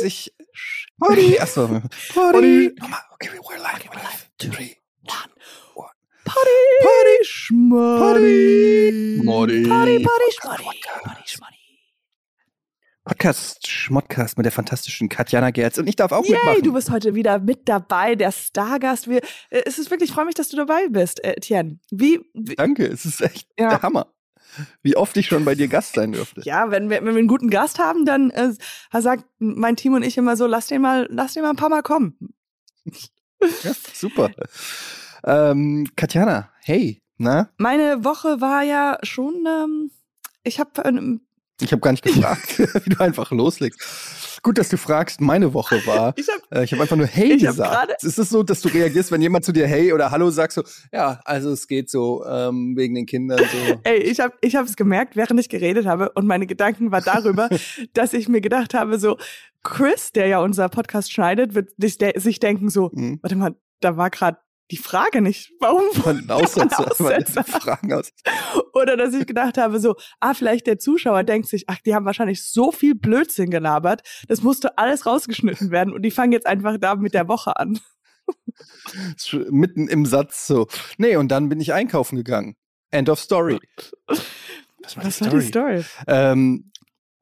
Herzlich. Party. Achso. Party. Nochmal. Okay, we're live. We're live. Three, one. Party. Party. Schmoddy. Party. Party, Party, Schmoddy. Podcast Schmodcast mit der fantastischen Katjana Gerz. Und ich darf auch Yay, mitmachen. du bist heute wieder mit dabei, der Stargast. Wir, äh, es ist wirklich, ich freue mich, dass du dabei bist, äh, Etienne. Wie, wie Danke, es ist echt Ja. der Hammer. Wie oft ich schon bei dir Gast sein dürfte. ja, wenn wir, wenn wir einen guten Gast haben, dann äh, sagt mein Team und ich immer so, lass den mal, lass den mal ein paar Mal kommen. Ja, super. Ähm, Katjana, hey, na? Meine Woche war ja schon, ähm, ich habe ähm, Ich habe gar nicht gefragt, wie du einfach loslegst. Gut, dass du fragst, meine Woche war. ich hab, Äh, habe einfach nur Hey hab gesagt. Ist es so, dass du reagierst, wenn jemand zu dir Hey oder Hallo sagt, so, ja, also es geht so ähm, wegen den Kindern so. Ey, ich habe ich es gemerkt, während ich geredet habe und meine Gedanken war darüber, dass ich mir gedacht habe, so Chris, der ja unser Podcast schneidet, wird sich, de sich denken so, Hm. warte mal, da war gerade die Frage nicht, warum Von. Fragen aus. oder dass ich gedacht habe, so, ah, vielleicht der Zuschauer denkt sich, ach, die haben wahrscheinlich so viel Blödsinn gelabert, das musste alles rausgeschnitten werden und die fangen jetzt einfach da mit der Woche an. Mitten im Satz so. Nee, und dann bin ich einkaufen gegangen. End of story. Das Was war die Story? Ähm,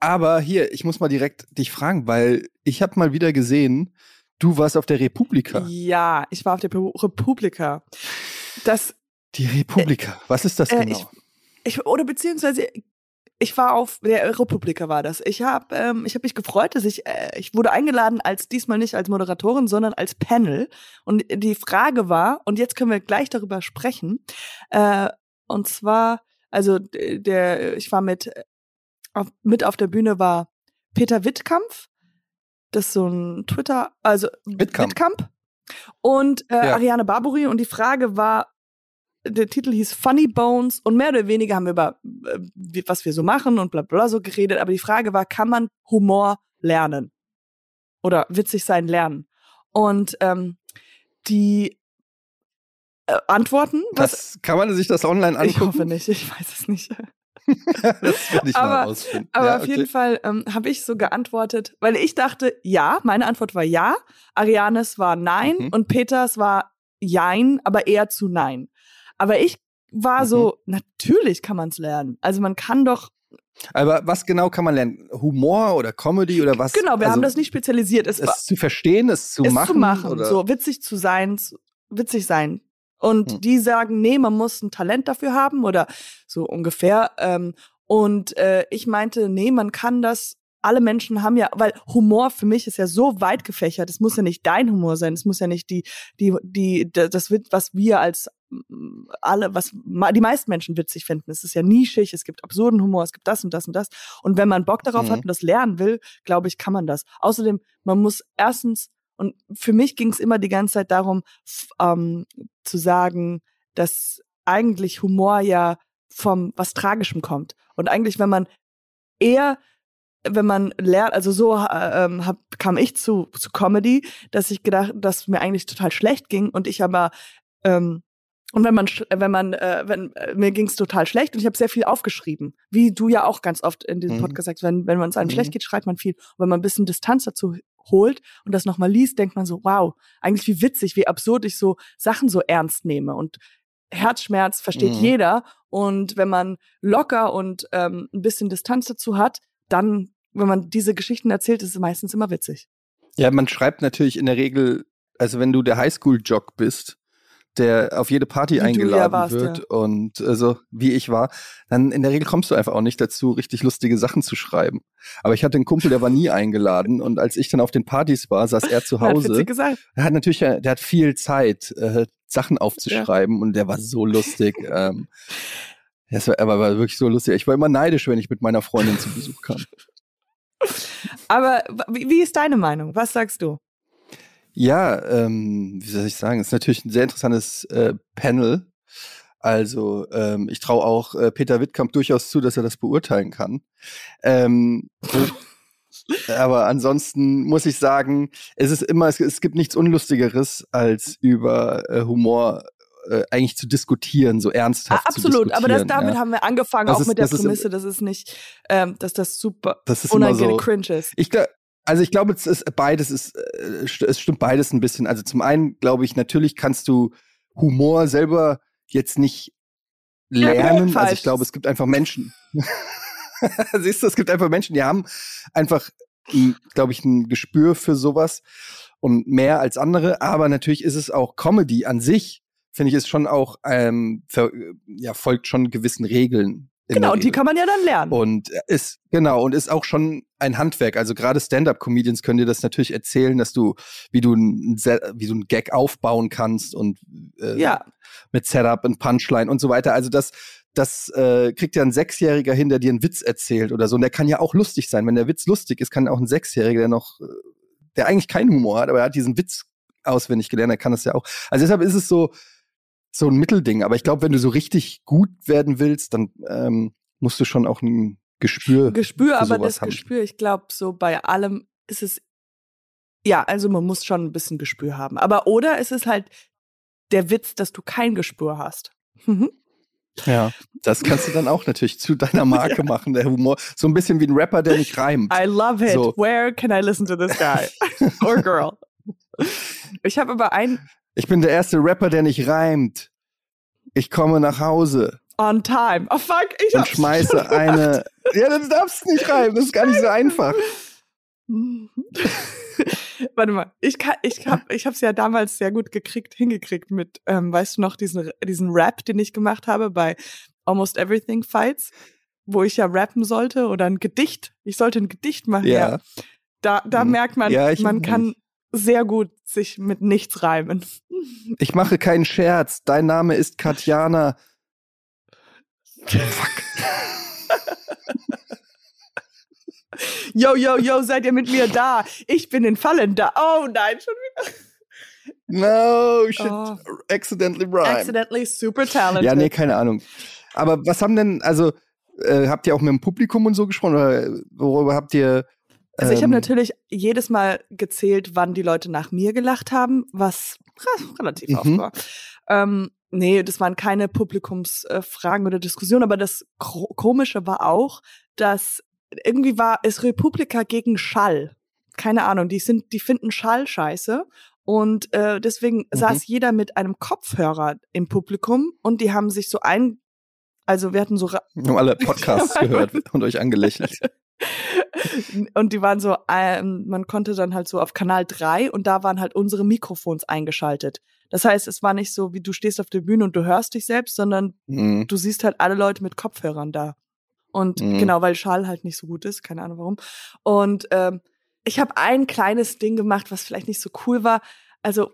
aber hier, ich muss mal direkt dich fragen, weil ich habe mal wieder gesehen, du warst auf der Republika. Ja, ich war auf der Pu- Republika. Das Die Republika. Was ist das Äh, genau? ich oder beziehungsweise ich war auf der Republika war das. Ich habe ähm, ich habe mich gefreut, dass ich äh, ich wurde eingeladen als diesmal nicht als Moderatorin, sondern als Panel und die Frage war und jetzt können wir gleich darüber sprechen. Äh, und zwar also der ich war mit auf, mit auf der Bühne war Peter Wittkampf, das ist so ein Twitter also Wittkamp. Wittkamp und äh, Ja. Ariane Barbary und die Frage war der Titel hieß Funny Bones und mehr oder weniger haben wir über äh, was wir so machen und bla bla so geredet, aber die Frage war, kann man Humor lernen? Oder witzig sein lernen? Und ähm, die äh, Antworten, was Das, kann man sich das online ich angucken? hoffe nicht, ich weiß es nicht. das will ich mal Aber- rausfinden. Aber ja, auf okay. jeden Fall ähm, habe ich so geantwortet, weil ich dachte, ja, meine Antwort war ja, Arianes war nein Mhm. und Peters war jein, aber eher zu nein. Aber ich war Mhm. so, natürlich kann man es lernen. Also man kann doch, Aber was genau kann man lernen? Humor oder Comedy oder was? genau, wir also, haben das nicht spezialisiert. Es, Es zu verstehen, es zu es machen. zu machen, oder? so witzig zu sein, witzig sein. Und Hm. die sagen, nee, man muss ein Talent dafür haben oder so ungefähr. Ähm, und äh, ich meinte, nee, man kann das. Alle Menschen haben ja, weil Humor für mich ist ja so weit gefächert. Es muss ja nicht dein Humor sein. Es muss ja nicht die, die, die, da- das wird, was wir als mm, alle, was die meisten Menschen witzig finden. Es ist ja nischig. Es gibt absurden Humor. Es gibt das und das und das. Und wenn man Bock darauf Mhm. hat und das lernen will, glaube ich, kann man das. Außerdem, man muss erstens und für mich ging es immer die ganze Zeit darum, ähm, zu sagen, dass eigentlich Humor ja vom was Tragischem kommt. Und eigentlich, wenn man eher, wenn man lernt, also so äh, ähm, hab, kam ich zu, zu Comedy, dass ich gedacht, dass mir eigentlich total schlecht ging und ich aber ähm, und wenn man, sch- wenn man, äh, wenn äh, mir ging es total schlecht und ich habe sehr viel aufgeschrieben, wie du ja auch ganz oft in diesem Mhm. Podcast sagst, wenn wenn man es einem Mhm. schlecht geht, schreibt man viel. Und wenn man ein bisschen Distanz dazu holt und das nochmal liest, denkt man so, wow, eigentlich wie witzig, wie absurd ich so Sachen so ernst nehme. Und Herzschmerz versteht Mhm. jeder. Und wenn man locker und ähm, ein bisschen Distanz dazu hat, dann, wenn man diese Geschichten erzählt, ist es meistens immer witzig. Ja, man schreibt natürlich in der Regel, also wenn du der Highschool-Jock bist, der auf jede Party Wie ja eingeladen warst, wird ja. und also wie ich war, dann in der Regel kommst du einfach auch nicht dazu, richtig lustige Sachen zu schreiben. Aber ich hatte einen Kumpel, der war nie eingeladen und als ich dann auf den Partys war, saß er zu Hat Hause. witzig gesagt. Er hat natürlich, äh, der hat viel Zeit, äh, Sachen aufzuschreiben und der war so lustig. ähm, das war, aber war wirklich so lustig. Ich war immer neidisch, wenn ich mit meiner Freundin zu Besuch kam. Aber wie ist deine Meinung? Was sagst du? Ja, ähm, wie soll ich sagen, ist natürlich ein sehr interessantes äh, Panel. Also ähm, ich traue auch äh, Peter Wittkamp durchaus zu, dass er das beurteilen kann. Ähm, aber ansonsten muss ich sagen, es ist immer, es, es gibt nichts Unlustigeres, als über äh, Humor äh, eigentlich zu diskutieren, so Ah, ernsthaft zu absolut, aber das, damit ja. haben wir angefangen, Das auch ist- mit der das Prämisse, dass es nicht, ähm, dass das super Das ist unangenehm so. cringe ist. Ich, gla- Also ich glaube, es ist beides ist, äh, es stimmt beides ein bisschen. Also zum einen glaube ich, natürlich kannst du Humor selber jetzt nicht lernen. Ja, also ich glaube, es gibt einfach Menschen. Siehst du, es gibt einfach Menschen, die haben einfach, glaube ich, ein Gespür für sowas und mehr als andere. Aber natürlich ist es auch Comedy an sich, finde ich, ist schon auch, ähm, ja, folgt schon gewissen Regeln. Genau, und die kann man ja dann lernen. Und ist, genau, und ist auch schon ein Handwerk. Also gerade Stand-up-Comedians können dir das natürlich erzählen, dass du, wie du ein, wie du ein Gag aufbauen kannst und äh, ja. mit Setup und Punchline und so weiter. Also das, das äh, kriegt ja ein Sechsjähriger hin, der dir einen Witz erzählt oder so. Und der kann ja auch lustig sein. Wenn der Witz lustig ist, kann auch ein Sechsjähriger, der noch, äh, der eigentlich keinen Humor hat, aber er hat diesen Witz auswendig gelernt, er kann das ja auch. Also deshalb ist es so, so ein Mittelding. Aber ich glaube, wenn du so richtig gut werden willst, dann ähm, musst du schon auch ein Gespür. Gespür, aber das haben. Gespür, ich glaube, so bei allem ist es, ja, also man muss schon ein bisschen Gespür haben. Aber oder ist es halt der Witz, dass du kein Gespür hast. Mhm. Ja, das kannst du dann auch natürlich zu deiner Marke ja. machen, der Humor. So ein bisschen wie ein Rapper, der nicht reimt. I love it. So. Where can I listen to this guy? Or girl? Ich habe aber ein, ich bin der erste Rapper, der nicht reimt. Ich komme nach Hause. On time. Oh fuck, ich Und schmeiße eine. Ja, das darfst du nicht reimen. Das ist gar nicht so einfach. Warte mal, ich kann, ich hab, ich hab's ja damals sehr gut gekriegt, hingekriegt mit, ähm, weißt du noch, diesen, diesen Rap, den ich gemacht habe bei Almost Everything Fights, wo ich ja rappen sollte oder ein Gedicht. Ich sollte ein Gedicht machen. Ja. ja. Da, da mhm. merkt man, ja, man kann, sehr gut sich mit nichts reimen. Ich mache keinen Scherz. Dein Name ist Katjana. Fuck. yo, yo, yo, seid ihr mit mir da? Ich bin in Fallen da. Oh nein, schon wieder. No, shit. Oh. Accidentally rhyme. Accidentally super talented. Ja, nee, keine Ahnung. Aber was haben denn, also, äh, habt ihr auch mit dem Publikum und so gesprochen? Oder worüber habt ihr also ich habe ähm. natürlich jedes Mal gezählt, wann die Leute nach mir gelacht haben, was relativ mhm. oft war. Ähm, nee, das waren keine Publikumsfragen oder Diskussionen, aber das Komische war auch, dass irgendwie war es Republika gegen Schall. Keine Ahnung, die sind, die finden Schall scheiße. Und äh, deswegen mhm. saß jeder mit einem Kopfhörer im Publikum und die haben sich so ein, also wir hatten so. Wir haben alle Podcasts gehört und euch angelächelt. Und die waren so, ähm, man konnte dann halt so auf Kanal 3 und da waren halt unsere Mikrofons eingeschaltet. Das heißt, es war nicht so, wie du stehst auf der Bühne und du hörst dich selbst, sondern mhm. du siehst halt alle Leute mit Kopfhörern da. Und mhm. genau, weil Schall halt nicht so gut ist, keine Ahnung warum. Und ähm, ich habe ein kleines Ding gemacht, was vielleicht nicht so cool war. Also,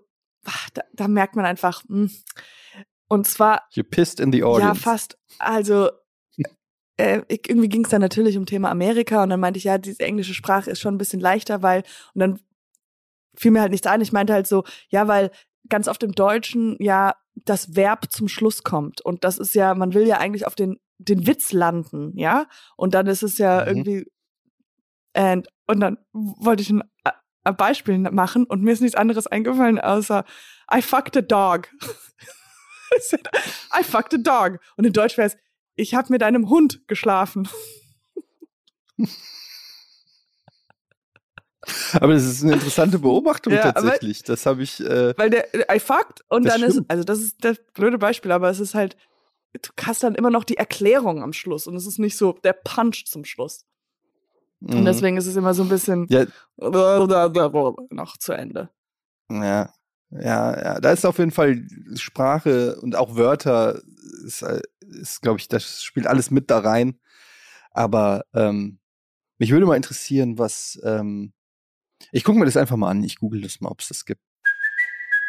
da, da merkt man einfach, mh. Hm. und zwar. You pissed in the audience. Ja, fast. Also, äh, irgendwie ging es dann natürlich um Thema Amerika und dann meinte ich, ja, diese englische Sprache ist schon ein bisschen leichter, weil, und dann fiel mir halt nichts ein. Ich meinte halt so, ja, weil ganz oft im Deutschen ja das Verb zum Schluss kommt. Und das ist ja, man will ja eigentlich auf den, den Witz landen, ja? Und dann ist es ja mhm. irgendwie, and, und dann wollte ich ein, ein Beispiel machen und mir ist nichts anderes eingefallen, außer I fucked a dog. I fucked a dog. Und in Deutsch wäre es, ich habe mit einem Hund geschlafen. Aber das ist eine interessante Beobachtung ja, tatsächlich. das habe ich. Äh, weil der I fucked und dann stimmt. ist, also das ist das blöde Beispiel, aber es ist halt, du hast dann immer noch die Erklärung am Schluss und es ist nicht so der Punch zum Schluss. Mhm. Und deswegen ist es immer so ein bisschen ja. noch zu Ende. Ja, ja, ja. Da ist auf jeden Fall Sprache und auch Wörter ist, äh, ist glaube ich, das spielt alles mit da rein. Aber ähm, mich würde mal interessieren, was. Ähm, ich gucke mir das einfach mal an. Ich google das mal, ob es das gibt.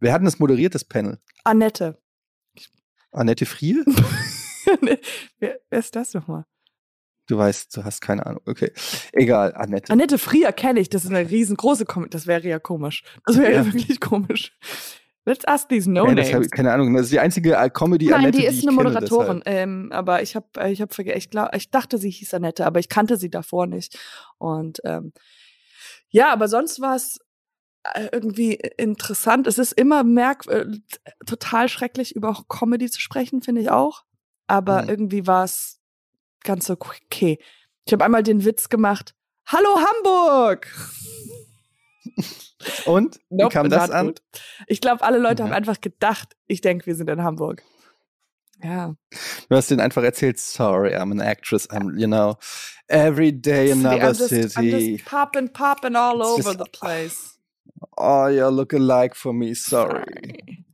Wer hat denn das moderiert, das Panel? Annette. Annette Friel? wer, wer ist das nochmal? Du weißt, du hast keine Ahnung. Okay. Egal, Annette. Annette Frier kenne ich, das ist eine riesengroße Comedy. Das wäre ja komisch. Das wäre ja. Ja. wirklich komisch. Let's ask these no Ja, das hab names. ich, keine Ahnung. Das ist die einzige Comedy Nein, Annette, die ist ich eine kenne, Moderatorin. Ähm, aber ich habe, ich habe vergessen. Ich glaube, ich dachte, sie hieß Annette, aber ich kannte sie davor nicht. Und ähm, ja, aber sonst war es irgendwie interessant. Es ist immer merk äh, total schrecklich über Comedy zu sprechen, finde ich auch. Aber Mhm. irgendwie war es ganz okay. Ich habe einmal den Witz gemacht. Hallo Hamburg! Und? Wie Nope, kam das an? gut. Ich glaube, alle Leute Ja. haben einfach gedacht, ich denke, wir sind in Hamburg. Ja. Du hast denen einfach erzählt, sorry, I'm an actress, I'm, you know, every day another I'm just, I'm city. just popping, popping all It's over the place. Oh, you're look alike for me, sorry.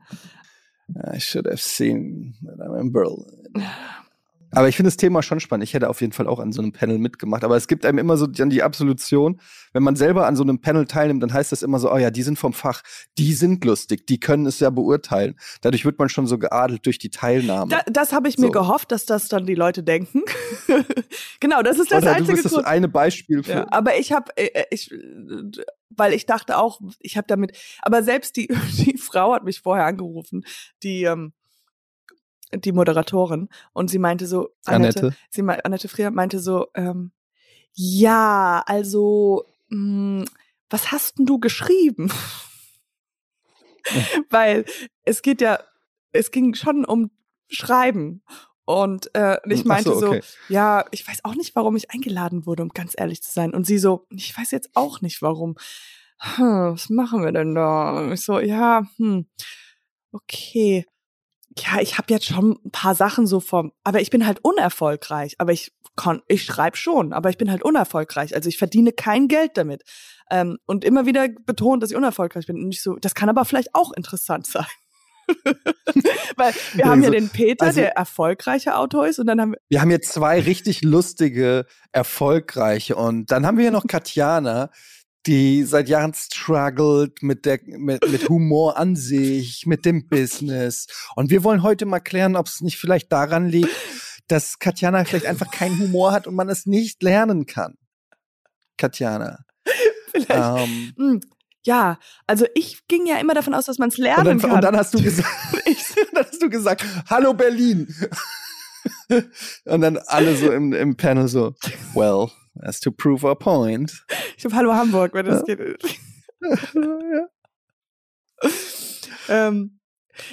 I should have seen that I'm in Berlin. Aber ich finde das Thema schon spannend. Ich hätte auf jeden Fall auch an so einem Panel mitgemacht. Aber es gibt einem immer so dann die Absolution, wenn man selber an so einem Panel teilnimmt, dann heißt das immer so, oh ja, die sind vom Fach, die sind lustig, die können es ja beurteilen. Dadurch wird man schon so geadelt durch die Teilnahme. Da, das habe ich mir So. gehofft, dass das dann die Leute denken. genau, das ist das Oder du einzige bist das Grund. eine Beispiel für. Ja, aber ich habe, äh, ich, äh, weil ich dachte auch, ich habe damit, aber selbst die, die Frau hat mich vorher angerufen, die, ähm, die Moderatorin, und sie meinte so, Annette, Annette. sie Annette Frier meinte so, ähm, ja, also, mh, was hast denn du geschrieben? Weil es geht ja, es ging schon um Schreiben. Und äh, ich so, meinte so, okay. ja, ich weiß auch nicht, warum ich eingeladen wurde, um ganz ehrlich zu sein. Und sie so, ich weiß jetzt auch nicht, warum. Hm, was machen wir denn da? Und ich so, ja, hm, okay. Ja, ich habe jetzt schon ein paar Sachen so vom, aber ich bin halt unerfolgreich. Aber ich kann, ich schreibe schon, aber ich bin halt unerfolgreich. Also ich verdiene kein Geld damit. Ähm, und immer wieder betont, dass ich unerfolgreich bin. Und ich so, das kann aber vielleicht auch interessant sein. Weil wir haben ja Also- den Peter, also- der erfolgreicher Autor ist, und dann haben wir Wir haben hier zwei richtig lustige, erfolgreiche und dann haben wir hier noch Katjana, die seit Jahren struggelt mit der mit, mit Humor an sich, mit dem Business und wir wollen heute mal klären, ob es nicht vielleicht daran liegt, dass Katjana vielleicht einfach keinen Humor hat und man es nicht lernen kann. Katjana. vielleicht Ähm, Hm, ja, also ich ging ja immer davon aus, dass man es und, lernen dann, kann. und dann hast du gesagt, dann hast du gesagt, hallo Berlin. und dann alle so im, im Panel so, well, as to prove our point. ich habe Hallo Hamburg, wenn das Ja. geht. ähm,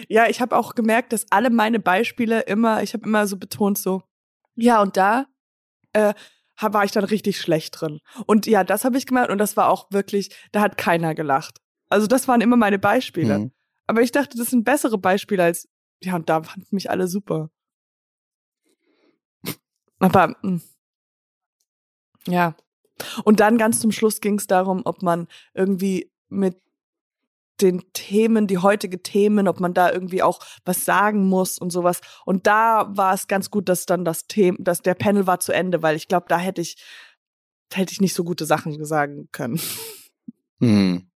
ja, ich habe auch gemerkt, dass alle meine Beispiele immer, ich habe immer so betont so, ja und da äh, war ich dann richtig schlecht drin. Und ja, das habe ich gemacht und das war auch wirklich, da hat keiner gelacht. Also das waren immer meine Beispiele. Mhm. Aber ich dachte, das sind bessere Beispiele als, ja, und da fanden mich alle super. Aber, mh. Ja. Und dann ganz zum Schluss ging es darum, ob man irgendwie mit den Themen, die heutige Themen, ob man da irgendwie auch was sagen muss und sowas. Und da war es ganz gut, dass dann das Thema, dass der Panel war zu Ende, weil ich glaube, da hätte ich, hätte ich nicht so gute Sachen sagen können. Hm.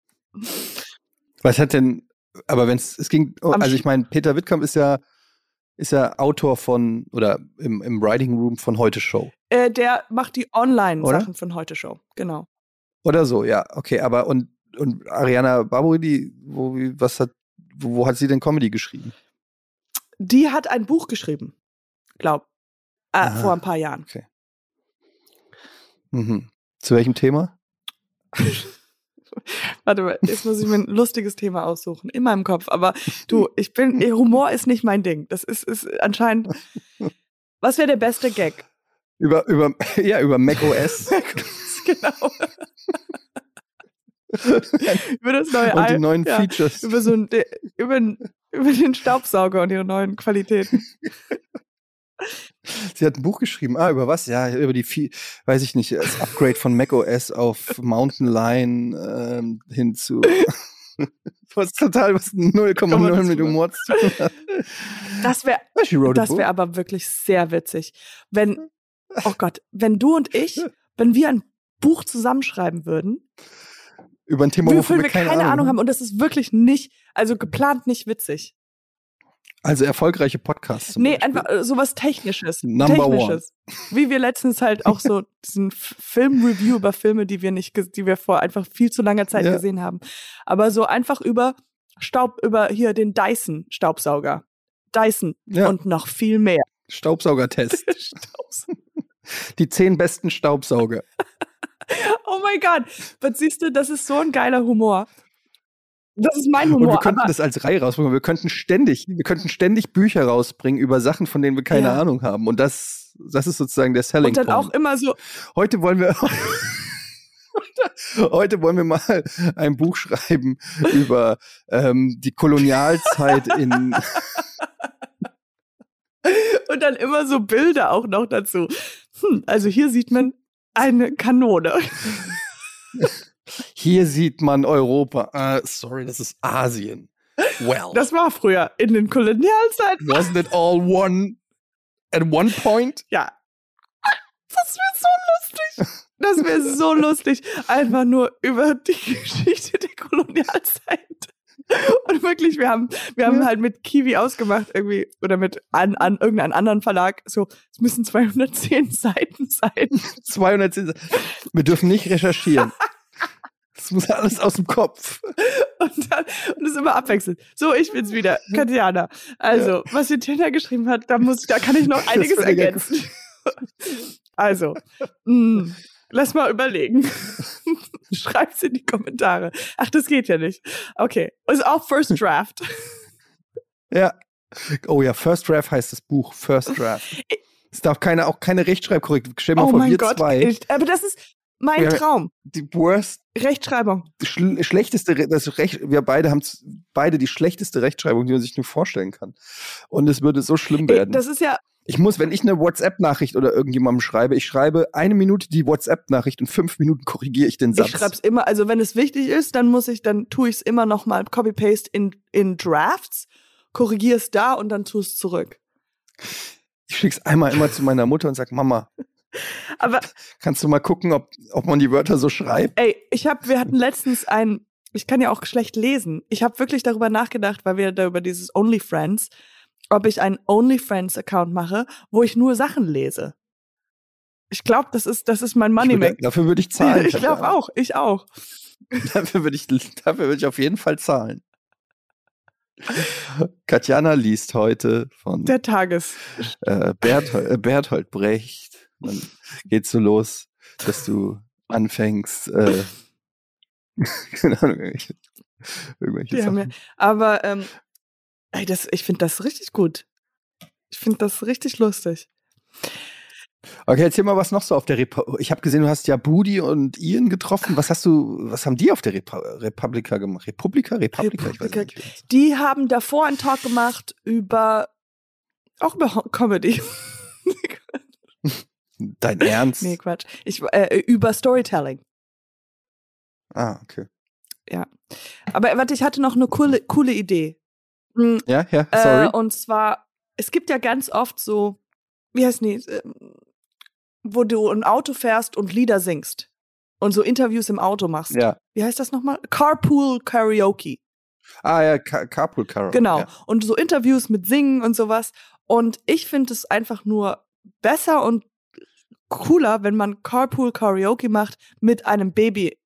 Was hat denn, aber wenn es, es ging, also ich meine, Peter Wittkamp ist ja, ist ja Autor von, oder im, im Writing Room von Heute Show. Äh, der macht die? Online-Sachen von heute Show. Genau. Oder so, ja, okay, aber und, und Ariana Barbouri, wo, was hat, wo, wo hat sie denn Comedy geschrieben? Die hat ein Buch geschrieben, glaub, äh, Ah. vor ein paar Jahren. Mhm. Zu welchem Thema? Warte mal, jetzt muss ich mir ein lustiges Thema aussuchen in meinem Kopf. Aber du, ich bin, Humor ist nicht mein Ding. Das ist, ist anscheinend. Was wäre der beste Gag? Über, über, ja, über Mac OS genau. über das neue und die neuen ja, Features. Über so ein, über, über den Staubsauger und ihre neuen Qualitäten. Sie hat ein Buch geschrieben. Ah, über was? Ja, über die, Fe- weiß ich nicht, das Upgrade von macOS auf Mountain Lion ähm, hin zu. was total, was 0,0 mit Humor zu tun hat. Das wäre wäre aber wirklich sehr witzig. Wenn, oh Gott, wenn du und ich, wenn wir ein Buch zusammenschreiben würden, über ein Thema, wofür wovon wir keine, Ahnung haben und das ist wirklich nicht, also geplant nicht witzig. Also erfolgreiche Podcasts. Nee, Beispiel. einfach äh, sowas Technisches. Number one. Technisches. Wie wir letztens halt auch so diesen Film-Review über Filme, die wir nicht, die wir vor einfach viel zu langer Zeit Ja. gesehen haben. Aber so einfach über Staub, über hier den Dyson-Staubsauger. Dyson Ja. und noch viel mehr. Staubsaugertest. Staubs- Die zehn besten Staubsauger. Oh mein Gott. Was siehst du, das ist so ein geiler Humor. Das ist mein Und Humor. wir könnten das als Reihe rausbringen. Wir könnten ständig, wir könnten ständig Bücher rausbringen über Sachen, von denen wir keine Ja. Ahnung haben. Und das, das ist sozusagen der Selling und dann Point. auch immer so, Heute wollen wir heute wollen wir mal ein Buch schreiben über ähm, die Kolonialzeit in und dann immer so Bilder auch noch dazu. Hm, also hier sieht man eine Kanone. hier sieht man Europa. Äh, sorry, das ist Asien. Well, Das war früher in den Kolonialzeiten. wasn't it all one at one point? Ja. Das wäre so lustig. Das wäre so lustig. Einfach nur über die Geschichte der Kolonialzeit. Und wirklich, wir haben, wir haben Ja. halt mit Kiwi ausgemacht irgendwie oder mit an, an irgendeinem anderen Verlag. So, es müssen 210 Seiten sein. 210. Wir dürfen nicht recherchieren. Das muss alles aus dem Kopf. Und dann, und es immer abwechselnd. So, ich bin's wieder, Katjana. Also, was die Tina geschrieben hat, da muss, da kann ich noch einiges ja ergänzen. Also, mh, lass mal überlegen. Schreibt's in die Kommentare. Ach, das geht ja nicht. Okay. Ist auch First Draft. Ja. Oh ja, First Draft heißt das Buch. First Draft. Es darf keine, auch keine Rechtschreibkorrektur. Stell dir mal Oh vor, mein wir Gott. zwei, Ich, aber das ist mein Ja. Traum. die worst, Rechtschreibung. schl schlechteste, das Recht, wir beide haben beide die schlechteste Rechtschreibung, die man sich nur vorstellen kann. Und es würde so schlimm Ey, werden. das ist ja, Ich muss, wenn ich eine WhatsApp-Nachricht oder irgendjemandem schreibe, ich schreibe eine Minute die WhatsApp-Nachricht und fünf Minuten korrigiere ich den Satz. ich schreib's immer, also wenn es wichtig ist, dann muss ich, dann tue ich es immer noch mal Copy-Paste in, in Drafts, korrigiere es da und dann tue es zurück. Ich schick's einmal immer zu meiner Mutter und sag, Mama, Aber kannst du mal gucken, ob, ob man die Wörter so schreibt? ey, ich habe, wir hatten letztens ein, ich kann ja auch schlecht lesen. Ich habe wirklich darüber nachgedacht, weil wir da über dieses OnlyFriends, ob ich einen OnlyFriends-Account mache, wo ich nur Sachen lese. Ich glaube, das ist, das ist mein Money würde, dafür würde ich zahlen. Ich glaube auch, ich auch. Dafür würde ich, dafür würde ich auf jeden Fall zahlen. Katjana liest heute von Der Tages. äh, Berthold, äh, Berthold Brecht. Dann geht's so los, dass du anfängst, äh, keine Ahnung, irgendwelche, irgendwelche Sachen. ja, aber ähm, ey, das, ich finde das richtig gut. Ich finde das richtig lustig. Okay, erzähl mal, was noch so auf der Repu Ich habe gesehen, du hast ja Budi und Ian getroffen. Was hast du, was haben die auf der Repu Republika gemacht? Republika? Republika? Republika. nicht. Die haben davor einen Talk gemacht über auch über Comedy. Dein Ernst? nee, Quatsch. Ich, äh, über Storytelling. Ah, okay. Aber warte, ich hatte noch eine coole, coole Idee. Hm, Ja, ja, sorry. Äh, und zwar, es gibt ja ganz oft so, wie heißt die, ähm, wo du ein Auto fährst und Lieder singst und so Interviews im Auto machst. ja. Wie heißt das nochmal? Carpool Karaoke. Ah, ja, Ka Carpool Karaoke. Genau. Ja. Und so Interviews mit Singen und sowas. Und ich finde es einfach nur besser und cooler, wenn man Carpool Karaoke macht mit einem Baby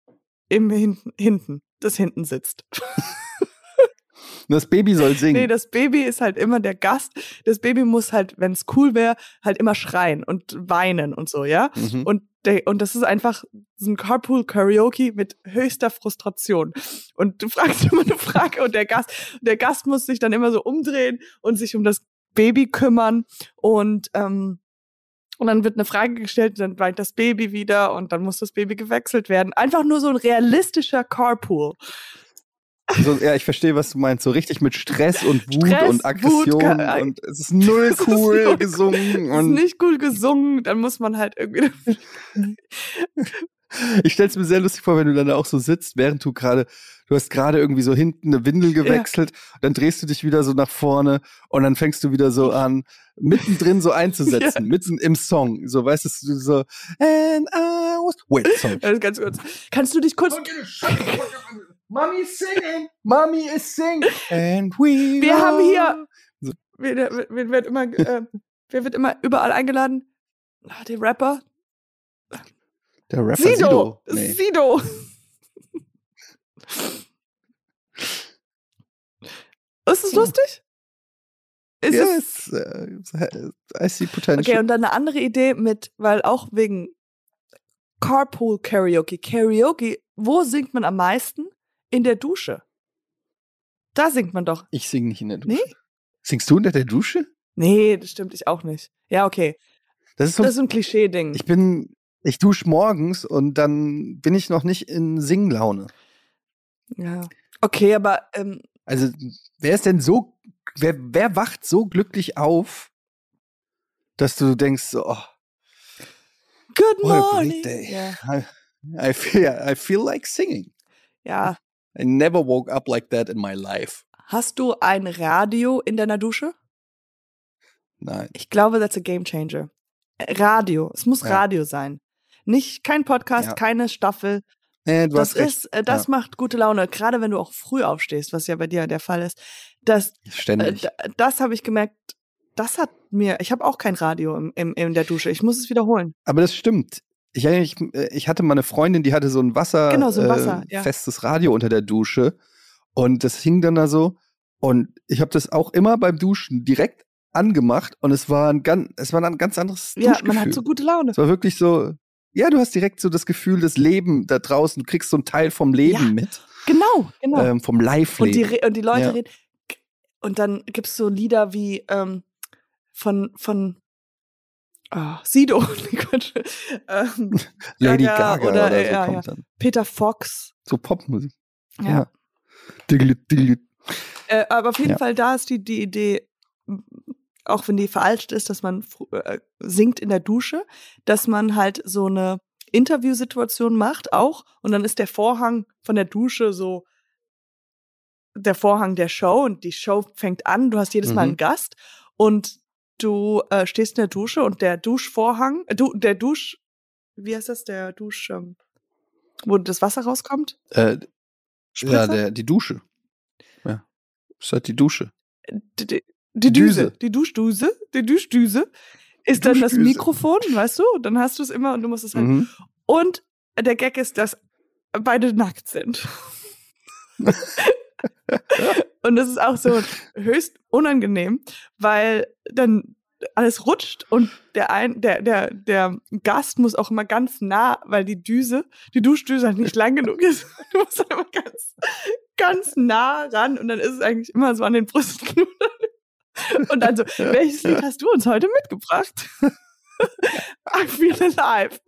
im hinten, hinten das hinten sitzt. Das Baby soll singen. Nee, das Baby ist halt immer der Gast. Das Baby muss halt, wenn es cool wäre, halt immer schreien und weinen und so, ja? mhm. Und, der, und das ist einfach so ein Carpool Karaoke mit höchster Frustration. Und du fragst immer eine Frage und der Gast, der Gast muss sich dann immer so umdrehen und sich um das Baby kümmern und ähm, und dann wird eine Frage gestellt, dann weint das Baby wieder und dann muss das Baby gewechselt werden. Einfach nur so ein realistischer Carpool. so, ja, ich verstehe, was du meinst. So richtig mit Stress und Wut Stress, und Aggression. Wut, und es ist null Es ist cool null- gesungen. Ist Und nicht gut gesungen, dann muss man halt irgendwie. ich stelle es mir sehr lustig vor, wenn du dann da auch so sitzt, während du gerade, du hast gerade irgendwie so hinten eine Windel gewechselt, dann drehst du dich wieder so nach vorne und dann fängst du wieder so an, mittendrin so einzusetzen, Ja. mitten im Song. So, weißt du, so, and I was, wait, sorry. Also ganz kurz. Kannst du dich kurz. Mommy is singing, Mommy is singing, and we Wir haben hier- are- wer, wer, wer wird immer, äh, wer wird immer überall eingeladen? Ah, der Rapper. Der Rapper Sido. Sido. Nee. Sido. Ist es lustig? Ist es, Yes, äh, I see potential. okay, und dann eine andere Idee mit, weil auch wegen Carpool Karaoke. Karaoke, wo singt man am meisten? In der Dusche. Da singt man doch. ich singe nicht in der Dusche. Nee? Singst du unter der Dusche? Nee, das stimmt, ich auch nicht. Ja, okay. Das ist so, Das ist so ein Klischee-Ding. ich bin, ich dusche morgens und dann bin ich noch nicht in Singlaune. Ja. Okay, aber ähm, Also, wer ist denn so, wer, wer wacht so glücklich auf, dass du denkst, so, oh, Good morning. Ja. I, I, feel, I feel like singing. ja. I never woke up like that in my life. Hast du ein Radio in deiner Dusche? Nein. Ich glaube, that's a game changer. Äh, Radio. Es muss Ja. Radio sein. Nicht kein Podcast, Ja. keine Staffel. Nee, du das hast recht. ist, äh, das macht gute Laune. Gerade wenn du auch früh aufstehst, was ja bei dir der Fall ist. Das, äh, Ständig. d- das habe ich gemerkt. Das hat mir. Ich habe auch kein Radio im, im, in der Dusche. Ich muss es wiederholen. Aber das stimmt. Ich, mich, äh, ich hatte mal eine Freundin, die hatte so ein Wasser, Genau, so ein Wasser, äh, ja. festes Radio unter der Dusche. Und das hing dann da so. Und ich habe das auch immer beim Duschen direkt angemacht. Und es war ein ganz, es war ein ganz anderes Ja, Duschgefühl. man hat so gute Laune. Es war wirklich so, ja, du hast direkt so das Gefühl, das Leben da draußen, du kriegst so einen Teil vom Leben Ja, mit, Genau, genau. ähm, vom und, Live-Leben. re- und die Leute Ja. reden. Und dann gibt's so Lieder wie ähm, von, von ah, Sido, ähm, Lady Gaga Gaga, oder, oder, so ja, kommt dann. Peter Fox. So Popmusik. Ja. Äh, aber auf jeden. Fall, da ist die, die Idee, auch wenn die veraltet ist, dass man äh, singt in der Dusche, dass man halt so eine Interviewsituation macht auch und dann ist der Vorhang von der Dusche so der Vorhang der Show und die Show fängt an, du hast jedes Mal Mhm. einen Gast und du äh, stehst in der Dusche und der Duschvorhang, äh, du, der Dusch, wie heißt das, der Dusch, ähm, wo das Wasser rauskommt? Äh, ja, der, die Dusche. Ja. Ist halt die Dusche. die, die, Düse, Düse. die Duschdüse, die Duschdüse ist dann das Duschdüse. Mikrofon, weißt du? Dann hast du es immer und du musst es halt. Mhm. Und der Gag ist, dass beide nackt sind. und das ist auch so höchst unangenehm, weil dann alles rutscht und der ein, der, der, der Gast muss auch immer ganz nah, weil die Düse, die Duschdüse halt nicht lang genug ist. Du musst halt immer ganz, ganz nah ran und dann ist es eigentlich immer so an den Brustknuddeln. Und dann so, welches Lied hast du uns heute mitgebracht? I feel alive.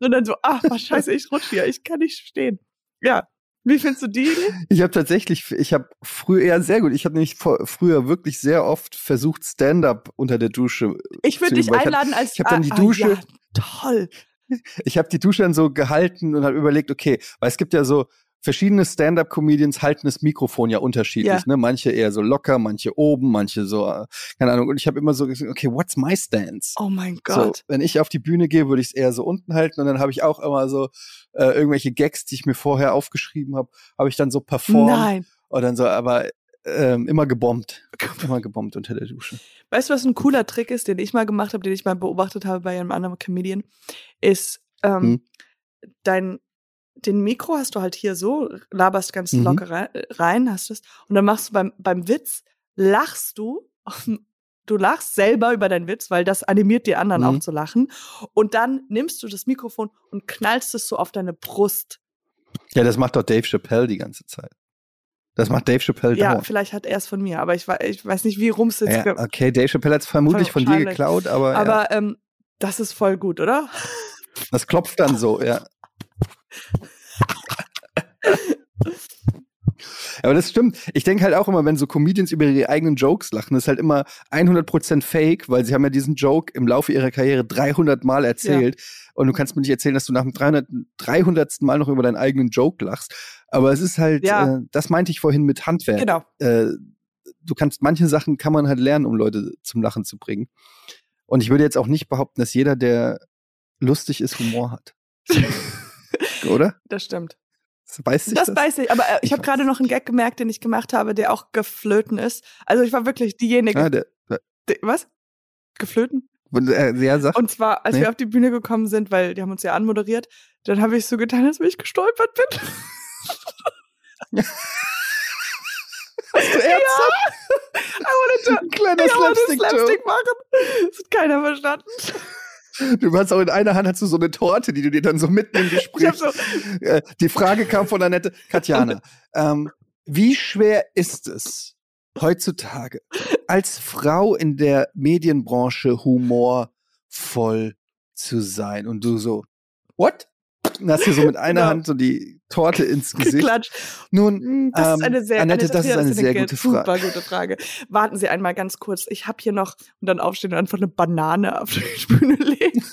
Und dann so, ach, was scheiße, ich rutsche hier, ich kann nicht stehen. Ja. Wie findest du die? Ich habe tatsächlich, ich habe früher, ja sehr gut, ich habe nämlich vor, früher wirklich sehr oft versucht, Stand-up unter der Dusche. Ich würde dich einladen als ich hab dann die ah, Dusche- ja, toll. Ich habe die Dusche dann so gehalten und habe überlegt, okay, weil es gibt ja so verschiedene Stand-up-Comedians halten das Mikrofon ja unterschiedlich, Ja. ne? Manche eher so locker, manche oben, manche so, äh, keine Ahnung. Und ich habe immer so gesagt, okay, what's my stance? Oh mein So, Gott. wenn ich auf die Bühne gehe, würde ich es eher so unten halten und dann habe ich auch immer so äh, irgendwelche Gags, die ich mir vorher aufgeschrieben habe, habe ich dann so performt Nein. und dann so, aber ähm, immer gebombt, immer gebombt unter der Dusche. Weißt du, was ein cooler Trick ist, den ich mal gemacht habe, den ich mal beobachtet habe bei einem anderen Comedian, ist ähm, Hm. dein den Mikro hast du halt hier so, laberst ganz Mhm. locker rein, rein, hast es und dann machst du beim beim Witz lachst du du lachst selber über deinen Witz, weil das animiert die anderen Mhm. auch zu lachen und dann nimmst du das Mikrofon und knallst es so auf deine Brust. Ja, das macht doch Dave Chappelle die ganze Zeit. Das macht Dave Chappelle Ja, dauernd. vielleicht hat er es von mir, aber ich, ich weiß nicht, wie rum es jetzt Ja, okay, Dave Chappelle hat es vermutlich von dir geklaut, aber, ja, Aber ähm, das ist voll gut, oder? das klopft dann so, ja. Aber das stimmt. Ich denke halt auch immer, wenn so Comedians über ihre eigenen Jokes lachen, das ist halt immer 100% fake, weil sie haben ja diesen Joke im Laufe ihrer Karriere 300 Mal erzählt. Und du kannst mir nicht erzählen, dass du nach dem 300. 300. Mal noch über deinen eigenen Joke lachst. Aber es ist halt, Ja. äh, das meinte ich vorhin mit Handwerk. Genau. äh, du kannst, manche Sachen kann man halt lernen, um Leute zum Lachen zu bringen. Und ich würde jetzt auch nicht behaupten, dass jeder, der lustig ist, Humor hat. Oder? Das stimmt. Das Weiß sich Das das? weiß ich, aber äh, ich Ich habe gerade noch einen Gag gemerkt, den ich gemacht habe, der auch geflöten ist. Also ich war wirklich diejenige, Ah, der, De- Was? Geflöten? Und, äh, ja, sag. Und zwar, als Nee. wir auf die Bühne gekommen sind, weil die haben uns ja anmoderiert, dann habe ich so getan, als wenn ich gestolpert bin. Hast du ernsthaft? I wanted Ein kleiner to, I Slapstick-Joke. Slapstick machen. Das hat keiner verstanden. Du hast auch in einer Hand hast du so eine Torte, die du dir dann so mitten im Gespräch. so, Äh, die Frage kam von Annette. Katjana, ähm, wie schwer ist es heutzutage als Frau in der Medienbranche humorvoll zu sein? Und du so, what? Und hast dir so mit einer Genau. Hand so die Torte ins Gesicht. geklatscht. Nun, Hm, Das ist ähm, eine sehr, Annette, das ist eine sehr gute Frage. Super gute Frage. Warten Sie einmal ganz kurz. Ich habe hier noch und dann aufstehen und einfach eine Banane auf die Bühne legen.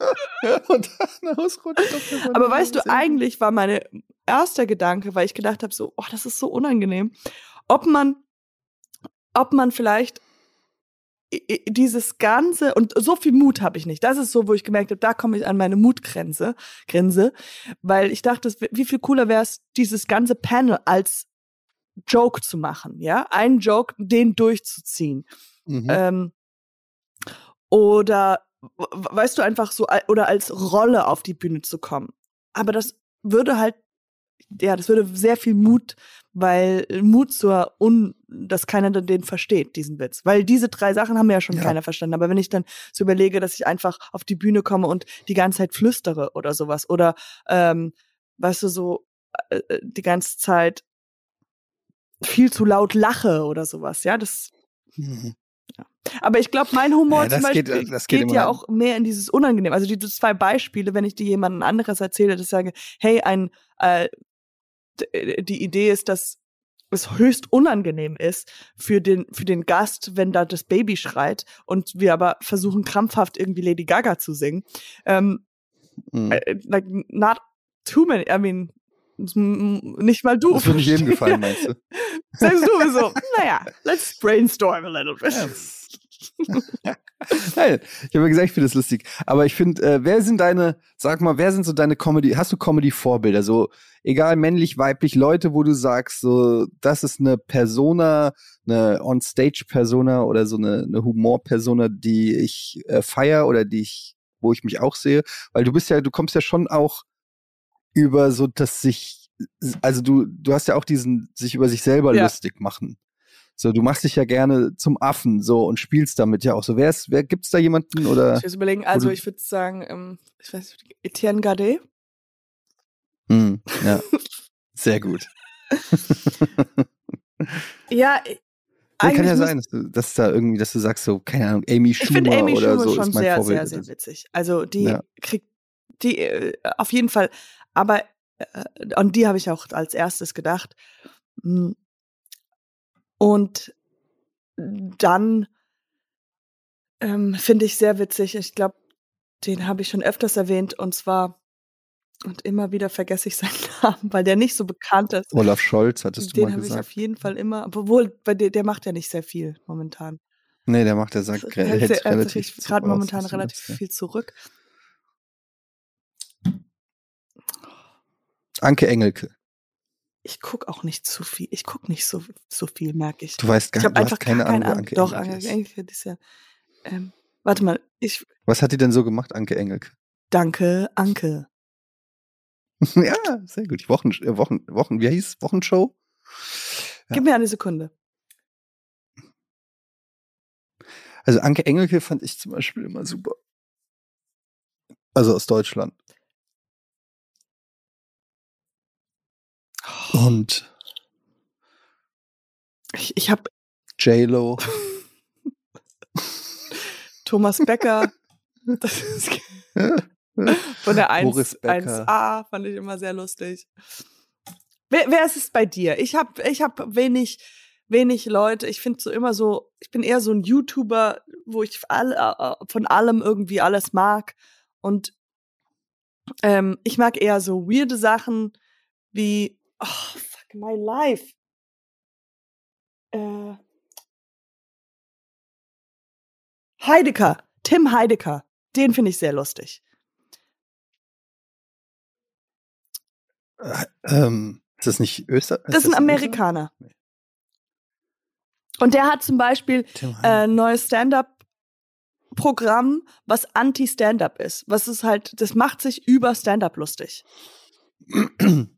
und dann ausrutscht auf Aber weißt du, eigentlich war mein erster Gedanke, weil ich gedacht habe, so, oh, das ist so unangenehm, ob man, ob man vielleicht dieses ganze und so viel Mut habe ich nicht. Das ist so, wo ich gemerkt habe, da komme ich an meine Mutgrenze, Grenze, weil ich dachte, wie viel cooler wäre es, dieses ganze Panel als Joke zu machen, ja, einen Joke, den durchzuziehen. Mhm. Ähm, oder weißt du einfach so oder als Rolle auf die Bühne zu kommen. Aber das würde halt ja, das würde sehr viel Mut, weil Mut zur un, dass keiner dann den versteht, diesen Witz. Weil diese drei Sachen haben ja schon Ja. keiner verstanden. Aber wenn ich dann so überlege, dass ich einfach auf die Bühne komme und die ganze Zeit flüstere oder sowas oder ähm, weißt du so äh, äh, die ganze Zeit viel zu laut lache oder sowas, ja, das Mhm. aber ich glaube, mein Humor Ja, zum geht- Beispiel das geht immer ja auch mehr in dieses Unangenehm. Also diese zwei Beispiele, wenn ich die jemandem anderes erzähle, dass ich sage, hey, ein äh, die Idee ist, dass es höchst unangenehm ist für den für den Gast, wenn da das Baby schreit und wir aber versuchen krampfhaft irgendwie Lady Gaga zu singen. Ähm, Mhm. äh, like not too many. I mean nicht mal du. Das nicht jedem gefallen, meinst du? Sagst du so, naja, let's brainstorm a little bit. Nein, ich habe ja gesagt, ich finde das lustig. Aber ich finde, äh, wer sind deine, sag mal, wer sind so deine Comedy, hast du Comedy-Vorbilder? So, egal männlich, weiblich, Leute, wo du sagst, so, das ist eine Persona, eine On-Stage-Persona oder so eine, eine Humor-Persona, die ich äh, feier oder die ich, wo ich mich auch sehe. Weil du bist ja, du kommst ja schon auch über so, dass sich, also du, du hast ja auch diesen, sich über sich selber Ja. lustig machen. So, du machst dich ja gerne zum Affen so und spielst damit ja auch so. Wer ist, wer gibt's da jemanden oder? Ich muss überlegen, also ich würde sagen, ähm, ich weiß nicht, Etienne Gardet. Hm, ja, sehr gut. Ja, Ja, kann ja sein, dass, du, dass da irgendwie, dass du sagst so, keine Ahnung, Amy Ich Schumer finde Amy oder Schumer so schon ist mein sehr, Vorbild. sehr, sehr witzig. Also die Ja. kriegt die äh, auf jeden Fall, aber äh, an die habe ich auch als erstes gedacht. Mm. Und dann ähm, finde ich sehr witzig. Ich glaube, den habe ich schon öfters erwähnt und zwar und immer wieder vergesse ich seinen Namen, weil der nicht so bekannt ist. Olaf Scholz hattest du Den mal habe ich gesagt. auf jeden Fall immer, obwohl bei der, der macht ja nicht sehr viel momentan. Nee, der macht, der sagt, Er hält hält relativ sich gerade momentan du relativ viel zurück. Anke Engelke. Ich guck auch nicht zu viel. Ich guck nicht so, so viel, merke ich. Du weißt gar ich habe du einfach hast keine Ahnung. Anke Doch, Anke. Engelke ist ja. Ähm, warte mal, ich Was hat die denn so gemacht, Anke Engelke? danke, Anke. ja, sehr gut. Wochen, äh, Wochen, Wochen, wie hieß Wochenshow? Ja. Gib mir eine Sekunde. Also Anke Engelke fand ich zum Beispiel immer super. Also aus Deutschland. Und Ich, ich habe J-Lo. Thomas Becker. Das ist von der 1, Boris Becker. 1a fand ich immer sehr lustig. Wer, wer ist es bei dir? Ich habe ich hab wenig, wenig Leute. Ich finde so immer so, ich bin eher so ein YouTuber, wo ich alle, äh, von allem irgendwie alles mag. Und ähm, ich mag eher so weirde Sachen wie, oh, fuck my life. Äh, Heidecker, Tim Heidecker, den finde ich sehr lustig. Äh, ähm, ist das nicht Österreich? Das ist ein Amerikaner. Und der hat zum Beispiel äh, ein neues Stand-up-Programm, was anti-Stand-up ist. Was ist halt, das macht sich über Stand-up lustig.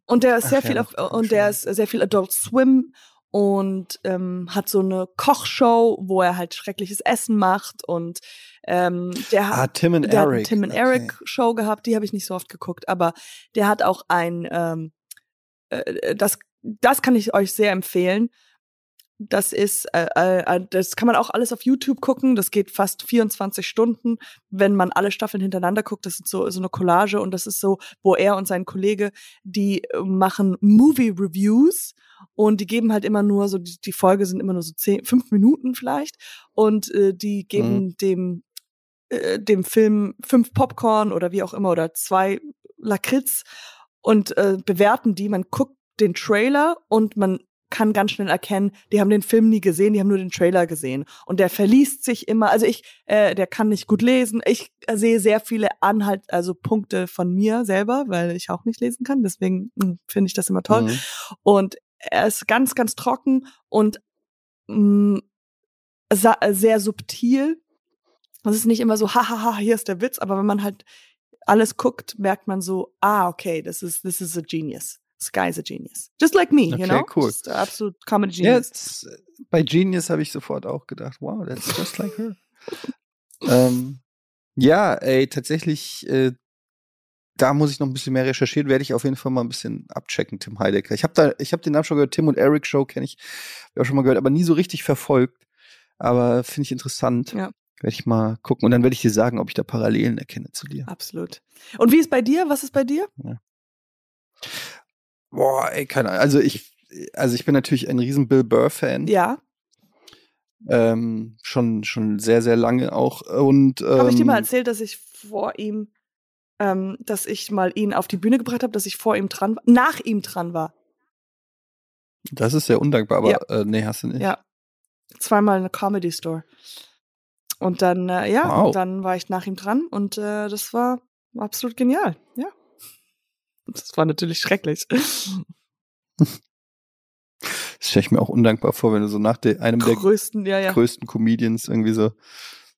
Und der ist Ach sehr ja, viel auf, ich und der ist sehr viel Adult Swim und ähm, hat so eine Kochshow, wo er halt schreckliches Essen macht und ähm, der Ah, hat Tim und der Eric. Tim und okay. Eric Show gehabt, die habe ich nicht so oft geguckt, aber der hat auch ein ähm, äh, das das kann ich euch sehr empfehlen. Das ist, äh, äh, das kann man auch alles auf YouTube gucken. Das geht fast 24 Stunden, wenn man alle Staffeln hintereinander guckt. Das ist so, so eine Collage und das ist so, wo er und sein Kollege, die äh, machen Movie Reviews und die geben halt immer nur so, die, die Folge sind immer nur so zehn, fünf Minuten vielleicht und äh, die geben dem äh, dem Film fünf Popcorn oder wie auch immer oder zwei Lakritz und äh, bewerten die. Man guckt den Trailer und man kann ganz schnell erkennen, die haben den Film nie gesehen, die haben nur den Trailer gesehen. Und der verliest sich immer, also ich, äh, der kann nicht gut lesen. Ich äh, sehe sehr viele Anhalt, also Punkte von mir selber, weil ich auch nicht lesen kann. Deswegen mh, finde ich das immer toll. Mhm. Und er ist ganz, ganz trocken und mh, sa- sehr subtil. Es ist nicht immer so, hahaha, hier ist der Witz, aber wenn man halt alles guckt, merkt man so, ah, okay, this is, this is a genius. Guy's a genius. Just like me, you Okay, know? cool. Just absolute comedy Ja, genius. äh, bei Genius habe ich sofort auch gedacht, wow, that's just like her. ähm, ja, ey, tatsächlich, äh, da muss ich noch ein bisschen mehr recherchieren, werde ich auf jeden Fall mal ein bisschen abchecken, Tim Heidecker. Ich habe da, ich habe den Namen schon gehört, Tim und Eric Show kenne ich, hab ich auch schon mal gehört, aber nie so richtig verfolgt. Aber finde ich interessant. Ja. Werde ich mal gucken und dann werde ich dir sagen, ob ich da Parallelen erkenne zu dir. Absolut. Und wie ist bei dir? Was ist bei dir? Boah, ey, keine Ahnung. Also ich, also ich bin natürlich ein riesen Bill Burr-Fan. Ja. Ähm, schon, schon sehr, sehr lange auch. Und, ähm, Habe ich dir mal erzählt, dass ich vor ihm, ähm, dass ich mal ihn auf die Bühne gebracht habe, dass ich vor ihm dran war, nach ihm dran war. Das ist sehr undankbar, aber Ja. äh, nee, hast du nicht. Ja. Zweimal in eine Comedy Store. Und dann, äh, ja, Wow. dann war ich nach ihm dran und äh, das war absolut genial. Ja. Das war natürlich schrecklich. Das stelle ich mir auch undankbar vor, wenn du so nach de einem der Größten, ja, ja. größten Comedians irgendwie so.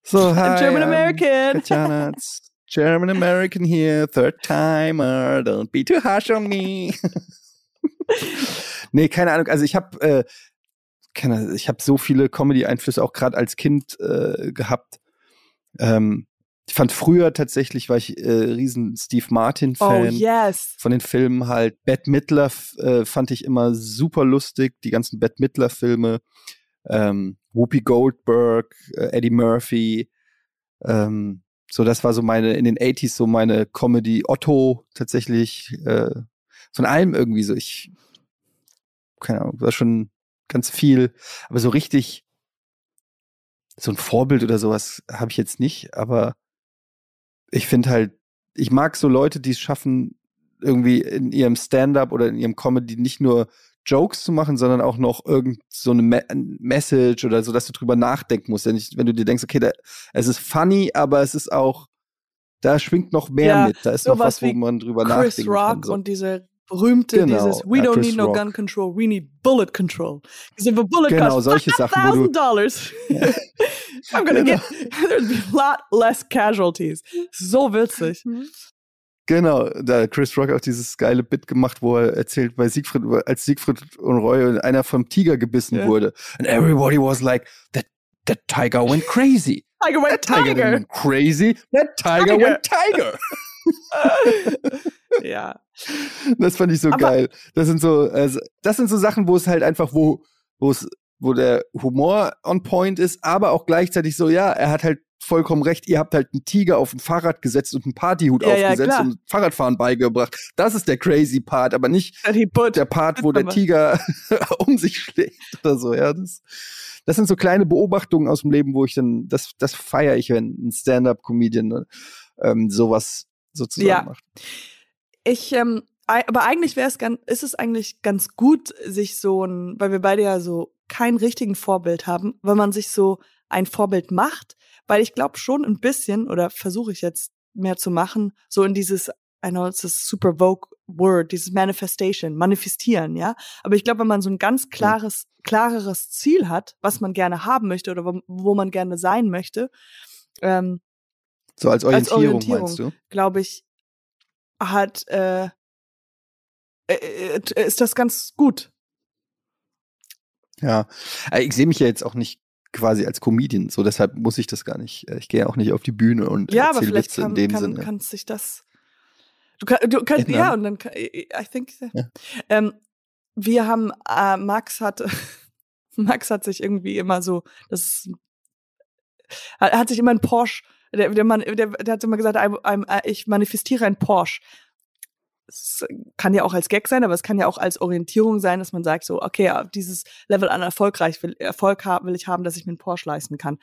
So, hi, I'm German American. Tatjana, it's German American here, third timer, don't be too harsh on me. nee, keine Ahnung. Also ich habe, äh, keine, ich habe so viele Comedy-Einflüsse auch gerade als Kind äh, gehabt. Ähm, ich fand früher tatsächlich, war ich äh, riesen Steve Oh, Martin-Fan. yes. von den Filmen halt. Bette Midler äh, fand ich immer super lustig, die ganzen Bette Midler Filme. Ähm, Whoopi Goldberg, äh, Eddie Murphy. Ähm, so, das war so meine, in den 80s so meine Comedy. Otto tatsächlich. Äh, von allem irgendwie so. Ich, keine Ahnung, war schon ganz viel. Aber so richtig, so ein Vorbild oder sowas habe ich jetzt nicht. Aber ich finde halt, ich mag so Leute, die es schaffen, irgendwie in ihrem Stand-up oder in ihrem Comedy nicht nur Jokes zu machen, sondern auch noch irgend so eine Me Message oder so, dass du drüber nachdenken musst. Wenn, ich, wenn du dir denkst, okay, da, es ist funny, aber es ist auch, da schwingt noch mehr Ja, mit. Da ist noch was, wo man drüber Chris nachdenken Rock kann. So. und diese berühmte, Genau, dieses We ja, don't Chris need no Rock. gun control, we need bullet control. Because if a bullet Genau, costs solche Sachen, thousand dollars, I'm gonna Genau. get, there'd be a lot less casualties. So witzig. Genau, da hat Chris Rock auch dieses geile Bit gemacht, wo er erzählt, bei Siegfried, als Siegfried und Roy einer vom Tiger gebissen Ja. wurde. And everybody was like, that, that tiger went crazy. Tiger went That tiger, tiger. went crazy. That tiger, Tiger. went tiger. ja. Das fand ich so Aber- geil. Das sind so, also, das sind so Sachen, wo es halt einfach, wo, wo es, wo der Humor on point ist, aber auch gleichzeitig so, ja, er hat halt vollkommen recht, ihr habt halt einen Tiger auf ein Fahrrad gesetzt und einen Partyhut Ja, ja, aufgesetzt klar. und Fahrradfahren beigebracht. Das ist der crazy Part, aber nicht der Part, wo der Tiger um sich schlägt oder so, ja. Das, das sind so kleine Beobachtungen aus dem Leben, wo ich dann, das, das feiere ich, wenn ein Stand-up-Comedian ne, ähm, sowas sozusagen Ja. macht. Ich, ähm, aber eigentlich wäre es ganz, ist es eigentlich ganz gut, sich so ein, weil wir beide ja so kein richtigen Vorbild haben, wenn man sich so ein Vorbild macht, weil ich glaube schon ein bisschen, oder versuche ich jetzt mehr zu machen, so in dieses, I know it's a super vogue Word, dieses Manifestation, manifestieren, ja. Aber ich glaube, wenn man so ein ganz klares, klareres Ziel hat, was man gerne haben möchte oder wo, wo man gerne sein möchte, ähm, So als Orientierung, meinst du? glaube ich, hat äh, äh, äh, ist das ganz gut. Ja. Äh, Ich sehe mich ja jetzt auch nicht quasi als Comedian, so deshalb muss ich das gar nicht. äh, Ich gehe ja auch nicht auf die Bühne und Ja, aber erzähle vielleicht Witze kann, in dem kann, Sinne. kann sich das. Du, kann, du kannst, Ja, und dann, kann- I think, Ja. ähm, wir haben, äh, Max hat, Max hat sich irgendwie immer so, das hat, hat sich immer ein Porsche, der, der, Mann, der, der hat immer gesagt, I'm, I'm, äh, ich manifestiere ein Porsche. Es kann ja auch als Gag sein, aber es kann ja auch als Orientierung sein, dass man sagt so, okay, dieses Level an erfolgreich will, Erfolg haben, will ich haben, dass ich mir einen Porsche leisten kann.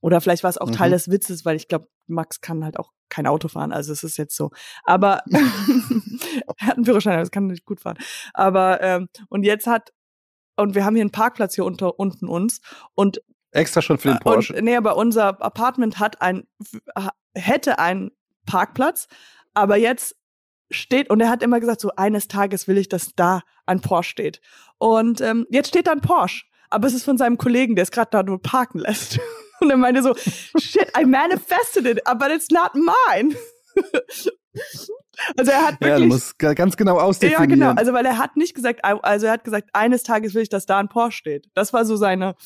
Oder vielleicht war es auch Teil Mhm. des Witzes, weil ich glaube, Max kann halt auch kein Auto fahren. Also es ist jetzt so. Aber er hat einen Führerschein, aber das kann nicht gut fahren. Aber ähm, und jetzt hat und wir haben hier einen Parkplatz hier unter unten uns und Extra schon für den Porsche. und, nee, aber unser Apartment hat ein hätte einen Parkplatz, aber jetzt steht und er hat immer gesagt, so eines Tages will ich, dass da ein Porsche steht. Und ähm, jetzt steht da ein Porsche, aber es ist von seinem Kollegen, der es gerade da nur parken lässt. Und er meinte so, shit, I manifested it, but it's not mine. also er hat ja, du wirklich musst ga- ganz genau ja, ausdefinieren. genau. Also, weil er hat nicht gesagt, also er hat gesagt, eines Tages will ich, dass da ein Porsche steht. Das war so seine.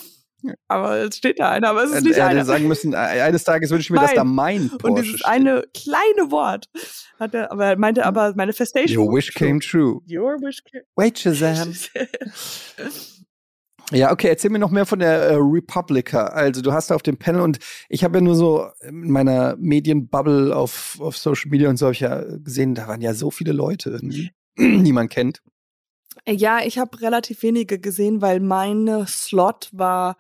Aber jetzt steht da einer, aber es ist nicht er hätte einer. sagen müssen, äh, eines Tages wünsche ich mir, dass Nein. da mein Porsche Und dieses steht. eine kleine Wort hat er, aber er meinte aber Manifestation. Your wish came true. Your wish came. Wait, Shazam. Ja, okay, erzähl mir noch mehr von der äh, Republica. Also du hast da auf dem Panel und ich habe ja nur so in meiner Medienbubble auf, auf Social Media und so habe ich ja gesehen, da waren ja so viele Leute irgendwie, die man kennt. Ja, ich habe relativ wenige gesehen, weil meine Slot war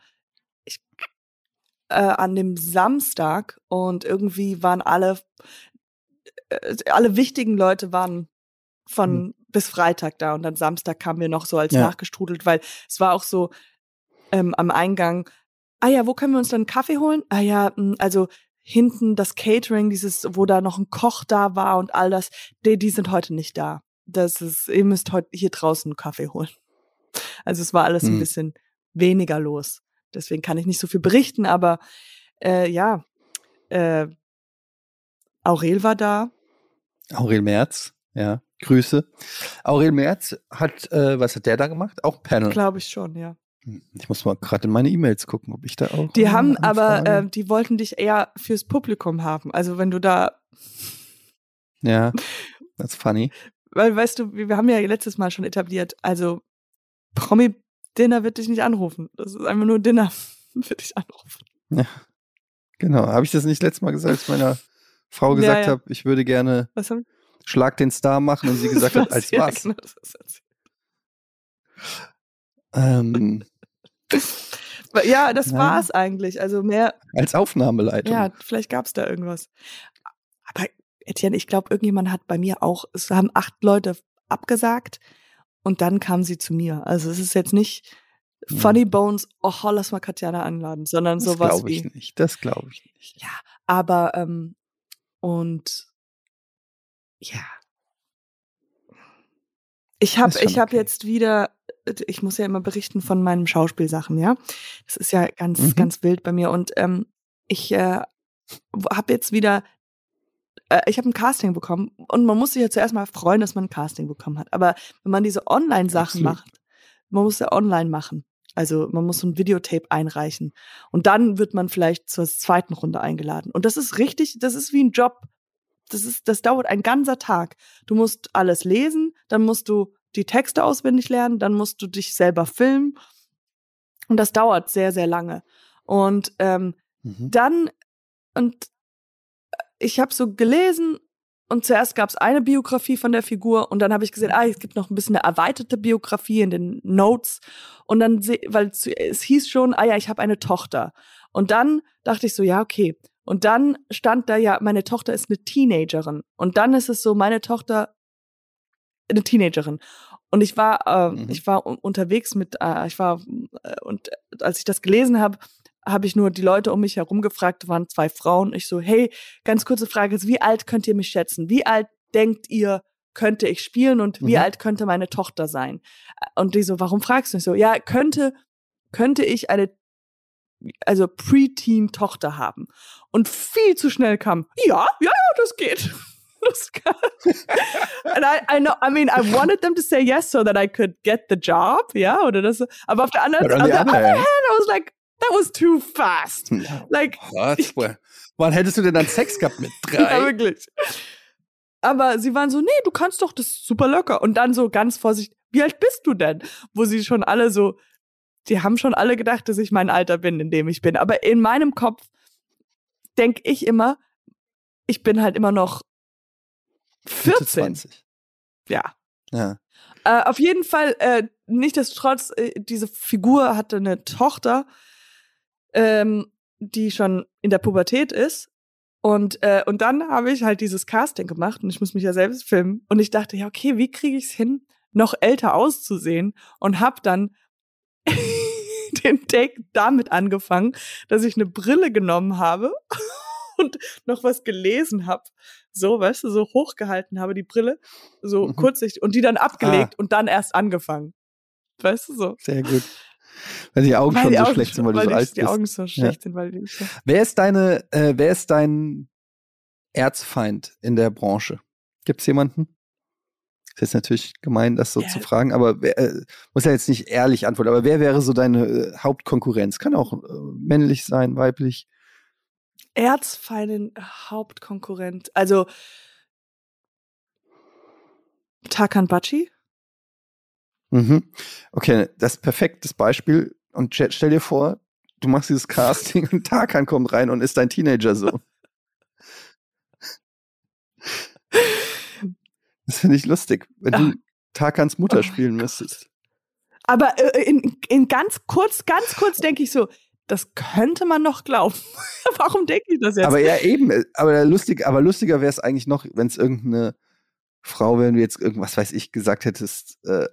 äh, an dem Samstag und irgendwie waren alle äh, alle wichtigen Leute waren von bis Freitag da und dann Samstag kamen wir noch so als Ja. nachgestrudelt, weil es war auch so ähm, am Eingang. Ah ja, wo können wir uns dann einen Kaffee holen? Ah ja, mh, also hinten das Catering, dieses, wo da noch ein Koch da war und all das, die, die sind heute nicht da. Das ist, ihr müsst heute hier draußen einen Kaffee holen. Also es war alles ein Hm. bisschen weniger los. Deswegen kann ich nicht so viel berichten, aber äh, ja, äh, Aurel war da. Aurel Merz, ja, Grüße. Aurel Merz hat, äh, was hat der da gemacht? Auch Panel. Glaube ich schon, ja. Ich muss mal gerade in meine E-Mails gucken, ob ich da auch. Die haben aber, äh, die wollten dich eher fürs Publikum haben. Also wenn du da, ja, that's funny. weil weißt du, wir haben ja letztes Mal schon etabliert, also Promi-Dinner wird dich nicht anrufen. Das ist einfach nur Dinner wird dich anrufen. Genau. Habe ich das nicht letztes Mal gesagt, als ich meiner Frau Ja, gesagt ja. habe, ich würde gerne Schlag den Star machen und sie gesagt hat, als Ja, was? genau. Ähm, Ja, das Ja. war's eigentlich. Also mehr, als Aufnahmeleitung. ja, vielleicht gab's da irgendwas. Aber Etienne, ich glaube, irgendjemand hat bei mir auch, es haben acht Leute abgesagt und dann kamen sie zu mir. Also es ist jetzt nicht Hm. Funny Bones, oh, lass mal Katjana anladen, sondern das sowas glaube wie. ich nicht. Das glaube ich nicht. Ja, aber ähm, und ja. Ich habe ich okay. jetzt wieder ich muss ja immer berichten von meinen Schauspielsachen, ja. Das ist ja ganz Mhm. ganz wild bei mir und ähm, ich äh, habe jetzt wieder äh, ich habe ein Casting bekommen und man muss sich ja zuerst mal freuen, dass man ein Casting bekommen hat, aber wenn man diese Online Sachen Absolut. macht, man muss ja online machen. Also man muss so ein Videotape einreichen. Und dann wird man vielleicht zur zweiten Runde eingeladen. Und das ist richtig, das ist wie ein Job. Das ist, das dauert ein ganzer Tag. Du musst alles lesen, dann musst du die Texte auswendig lernen, dann musst du dich selber filmen. Und das dauert sehr, sehr lange. Und ähm, Mhm. dann, und ich habe so gelesen und zuerst gab es eine Biografie von der Figur und dann habe ich gesehen, ah, es gibt noch ein bisschen eine erweiterte Biografie in den Notes und dann, weil es hieß schon, ah ja, ich habe eine Tochter. Und dann dachte ich so, ja, okay. Und dann stand da ja, meine Tochter ist eine Teenagerin. Und dann ist es so, meine Tochter eine Teenagerin. Und ich war, äh, Mhm. ich war un- unterwegs mit, äh, ich war, äh, und als ich das gelesen habe, habe ich nur die Leute um mich herum gefragt, waren zwei Frauen. Ich so, hey, ganz kurze Frage, wie alt könnt ihr mich schätzen? Wie alt denkt ihr, könnte ich spielen und wie Mhm. alt könnte meine Tochter sein? Und die so, warum fragst du mich so? Ja, könnte, könnte ich eine, also Preteen-Tochter haben? Und viel zu schnell kam, ja, ja, ja, das geht. Das kann. And I, I know, I mean, I wanted them to say yes so that I could get the job, ja, oder das, aber auf der anderen, But on the other hand, I was like, that was too fast. Like, Was? Wann hättest du denn dann Sex gehabt mit ja, drei? wirklich. Aber sie waren so, nee, du kannst doch, das ist super locker. Und dann so ganz vorsichtig, wie alt bist du denn? Wo sie schon alle so, die haben schon alle gedacht, dass ich mein Alter bin, in dem ich bin. Aber in meinem Kopf denke ich immer, ich bin halt immer noch Mitte 14. 20. Ja. Ja. Äh, auf jeden Fall, äh, nichtsdestotrotz, äh, diese Figur hatte eine Tochter, ähm, die schon in der Pubertät ist. Und, äh, und dann habe ich halt dieses Casting gemacht und ich muss mich ja selbst filmen. Und ich dachte, ja, okay, wie kriege ich es hin, noch älter auszusehen? Und habe dann den Take damit angefangen, dass ich eine Brille genommen habe und noch was gelesen habe. So, weißt du, so hochgehalten habe, die Brille, so Mhm. kurzsichtig und die dann abgelegt und dann erst angefangen. Weißt du so? Sehr gut. Weil die Augen Weil schon die so Augen schlecht sind, weil, weil du so die, alt die bist. Augen so schlecht sind, weil die so. Wer ist deine, äh, wer ist dein Erzfeind in der Branche? Gibt's jemanden? Ist jetzt natürlich gemein, das so Ja. zu fragen, aber wer, äh, muss ja jetzt nicht ehrlich antworten. Aber wer wäre so deine äh, Hauptkonkurrenz? Kann auch äh, männlich sein, weiblich. Erzfeindin, Hauptkonkurrent. Also Tarkan Bachi? Mhm. Okay, das ist perfektes Beispiel. Und st- stell dir vor, du machst dieses Casting und Tarkan kommt rein und ist dein Teenager-Sohn. Das finde ich lustig, wenn du Ah. Tarkans Mutter Oh spielen müsstest. Aber äh, in, in ganz kurz, ganz kurz denke ich so, das könnte man noch glauben. Warum denke ich das jetzt? Aber ja, eben, äh, aber lustig, aber lustiger wäre es eigentlich noch, wenn es irgendeine Frau, wenn du jetzt irgendwas weiß ich gesagt hättest, äh,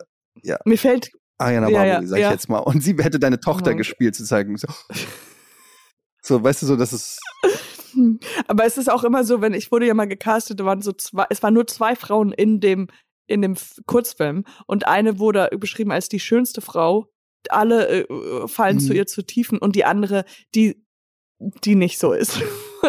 Mir fällt, Ariana Ja, Barbour, ja, sag ich ja. jetzt mal, und sie hätte deine Tochter mein gespielt, zu zeigen. So, so, weißt du, so, dass es. aber es ist auch immer so, wenn ich wurde ja mal gecastet, waren so zwei, es waren nur zwei Frauen in dem in dem Kurzfilm und eine wurde beschrieben als die schönste Frau. Alle äh, fallen zu Mhm. ihr zu Tiefen und die andere, die die nicht so ist.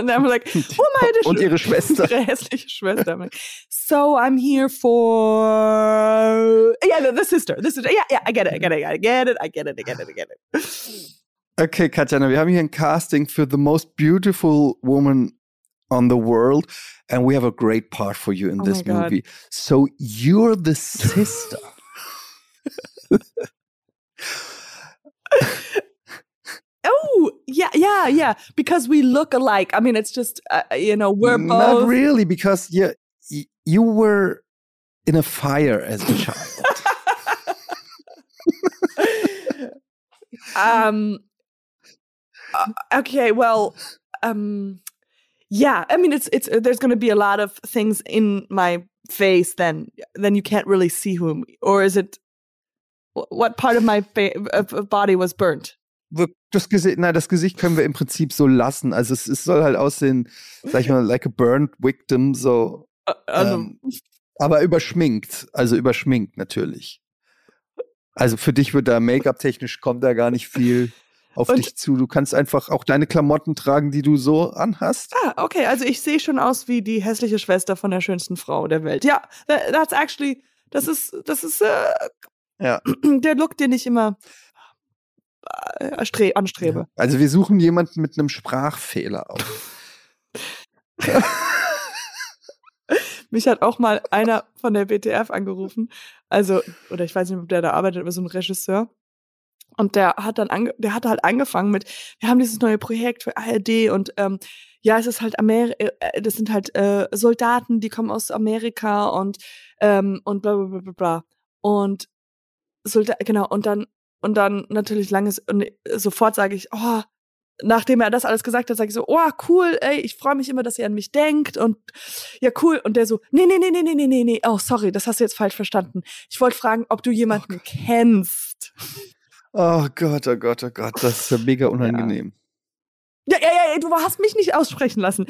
Und dann like, oh meine Und ihre Schwester. ihre hässliche Schwester. I'm like, so I'm here for yeah, the sister, the sister. Yeah, yeah, I get it, I get it, I get it, I get it, I get it, I get it. Okay, Katjana, wir haben hier ein Casting für The Most Beautiful Woman on the World, and we have a great part for you in Oh this movie. So you're the sister. Oh, yeah, yeah, yeah. Because we look alike. I mean, it's just uh, you know we're Not both. really, because you you were in a fire as a child. um. uh, okay. Well. Um. Yeah. I mean, it's it's uh, there's going to be a lot of things in my face. Then then you can't really see whom. Or is it? What part of my fa- body was burnt? Das Gesicht, na, das Gesicht können wir im Prinzip so lassen. Also es, es soll halt aussehen, sag ich mal, like a burned victim, so, also, ähm, aber überschminkt. Also überschminkt natürlich. Also für dich wird da Make-up-technisch kommt da gar nicht viel auf Und- dich zu. Du kannst einfach auch deine Klamotten tragen, die du so anhast. Ah, okay. Also ich sehe schon aus wie die hässliche Schwester von der schönsten Frau der Welt. Ja, tha- that's actually, das ist, das ist äh, Ja. der Look, den ich immer äh, anstrebe. Also wir suchen jemanden mit einem Sprachfehler auf. Mich hat auch mal einer von der BTF angerufen. Also, oder ich weiß nicht, ob der da arbeitet, aber so ein Regisseur. Und der hat dann ange der hat halt angefangen mit, wir haben dieses neue Projekt für ARD und ähm, ja, es ist halt Ameri äh, das sind halt äh, Soldaten, die kommen aus Amerika und ähm, und bla bla bla bla bla. Und Soldat, genau, und dann, und dann natürlich langes, und sofort sage ich, oh, nachdem er das alles gesagt hat, sage ich so, oh, cool, ey, ich freue mich immer, dass ihr an mich denkt und ja, cool. Und der so, nee, nee, nee, nee, nee, nee, nee, nee, oh, sorry, das hast du jetzt falsch verstanden. Ich wollte fragen, ob du jemanden kennst. Oh Gott, oh Gott, oh Gott, das ist ja mega unangenehm. Ja, ja, ja, du hast mich nicht aussprechen lassen.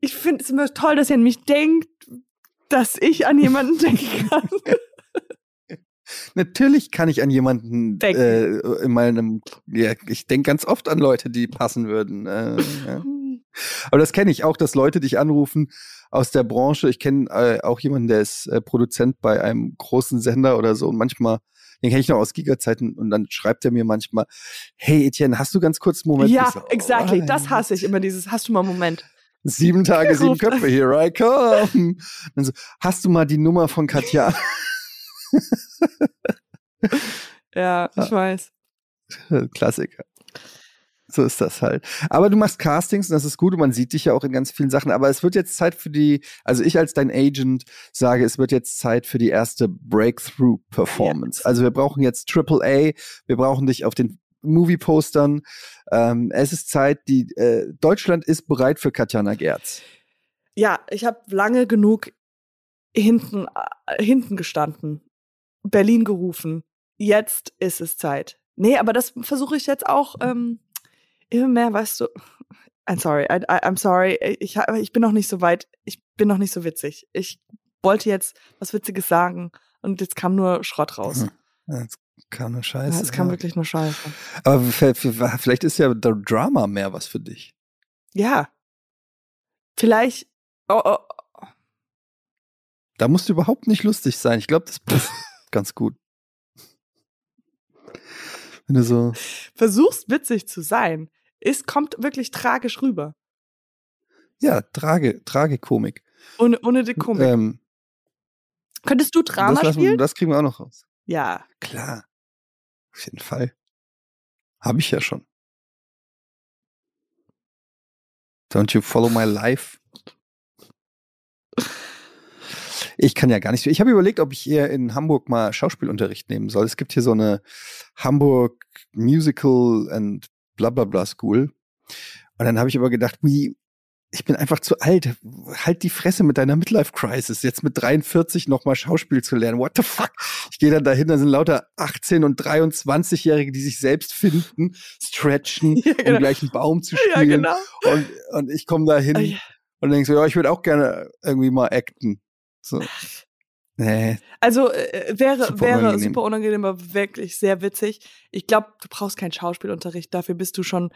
Ich finde es immer toll, dass ihr an mich denkt. dass ich an jemanden denken kann. Natürlich kann ich an jemanden äh, in meinem, ja, ich denke ganz oft an Leute, die passen würden. Äh, ja. Aber das kenne ich auch, dass Leute dich anrufen aus der Branche. Ich kenne äh, auch jemanden, der ist äh, Produzent bei einem großen Sender oder so und manchmal den kenne ich noch aus Giga-Zeiten und dann schreibt er mir manchmal, hey Etienne, hast du ganz kurz einen Moment? Ja, so, exactly, oh, das hasse ich immer, dieses, hast du mal einen Moment? Sieben Tage, sieben Köpfe, here I come. Dann so, hast du mal die Nummer von Katja? ja, ich weiß. Klassiker. So ist das halt. Aber du machst Castings und das ist gut und man sieht dich ja auch in ganz vielen Sachen. Aber es wird jetzt Zeit für die, also ich als dein Agent sage, es wird jetzt Zeit für die erste Breakthrough-Performance. Yes. Also wir brauchen jetzt AAA, wir brauchen dich auf den Movie-Postern. Ähm, es ist Zeit, die äh, Deutschland ist bereit für Katjana Gerz. Ja, ich habe lange genug hinten, äh, hinten gestanden, Berlin gerufen. Jetzt ist es Zeit. Nee, aber das versuche ich jetzt auch ähm, immer mehr, weißt du, I'm sorry, I, I, I'm sorry, ich, ich bin noch nicht so weit, ich bin noch nicht so witzig. Ich wollte jetzt was Witziges sagen und jetzt kam nur Schrott raus. Hm. Jetzt kam nur Scheiße. Ja, es kam ja. wirklich nur Scheiße. Aber vielleicht ist ja der Drama mehr was für dich. Ja. Vielleicht. Oh, oh. Da musst du überhaupt nicht lustig sein. Ich glaube, das ganz gut. Wenn du so. Versuchst witzig zu sein ist, kommt wirklich tragisch rüber. Ja, Trage, Tragekomik. Ohne, ohne die Komik. Ähm, Könntest du Drama das spielen? das kriegen wir auch noch raus. Ja. Klar. Auf jeden Fall. Habe ich ja schon. Don't you follow my life? Ich kann ja gar nicht. Ich habe überlegt, ob ich eher in Hamburg mal Schauspielunterricht nehmen soll. Es gibt hier so eine Hamburg Musical and bla bla bla School. Und dann habe ich aber gedacht, wie, ich bin einfach zu alt. Halt die Fresse mit deiner Midlife Crisis. Jetzt mit 43 nochmal Schauspiel zu lernen. What the fuck? Ich gehe dann dahin, da sind lauter 18 und 23-Jährige, die sich selbst finden, stretchen, ja, genau. um gleich einen Baum zu spielen. Ja, genau. und, und ich komme da hin oh, ja. und denke so, ja, ich würde auch gerne irgendwie mal acten. So. Nee. Also äh, wäre super wäre unangenehm. super unangenehm, aber wirklich sehr witzig. Ich glaube, du brauchst keinen Schauspielunterricht, dafür bist du schon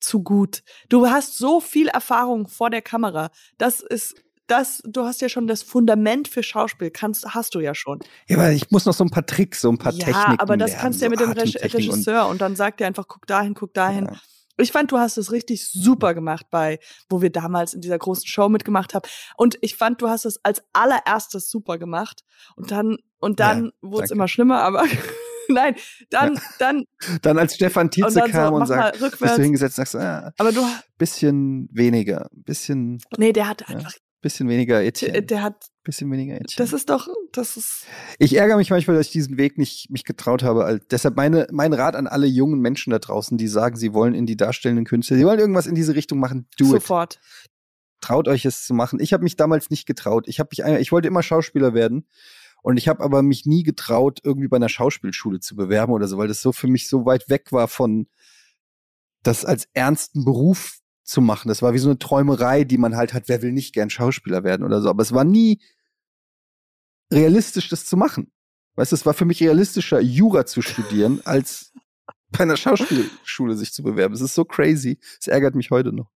zu gut. Du hast so viel Erfahrung vor der Kamera. Das ist das, du hast ja schon das Fundament für Schauspiel, kannst, hast du ja schon. Ja, aber ich muss noch so ein paar Tricks, so ein paar ja, Techniken. Ja, aber das lernen, kannst du ja mit dem Regisseur und, und, dann sagt er einfach, guck dahin, guck dahin. Ja. Ich fand, du hast es richtig super gemacht bei, wo wir damals in dieser großen Show mitgemacht haben. Und ich fand, du hast es als allererstes super gemacht. Und dann, und dann ja, wurde es immer schlimmer, aber nein, dann, ja. dann. Dann als Stefan Tietze und kam so, und sagt, bist du hingesetzt, sagst, ah, aber du, bisschen weniger, bisschen. Nee, der hat einfach Bisschen weniger Etienne. Der, hat. Bisschen weniger Etienne. Das ist doch, das ist. Ich ärgere mich manchmal, dass ich diesen Weg nicht mich getraut habe. Also deshalb meine, mein Rat an alle jungen Menschen da draußen, die sagen, sie wollen in die darstellenden Künste, sie wollen irgendwas in diese Richtung machen, do Sofort. it. Traut euch es zu machen. Ich habe mich damals nicht getraut. Ich habe mich, ich wollte immer Schauspieler werden. Und ich habe aber mich nie getraut, irgendwie bei einer Schauspielschule zu bewerben oder so, weil das so für mich so weit weg war von das als ernsten Beruf zu machen. Das war wie so eine Träumerei, die man halt hat, wer will nicht gern Schauspieler werden oder so. Aber es war nie realistisch, das zu machen. Weißt du, es war für mich realistischer, Jura zu studieren, als bei einer Schauspielschule sich zu bewerben. Es ist so crazy. Es ärgert mich heute noch.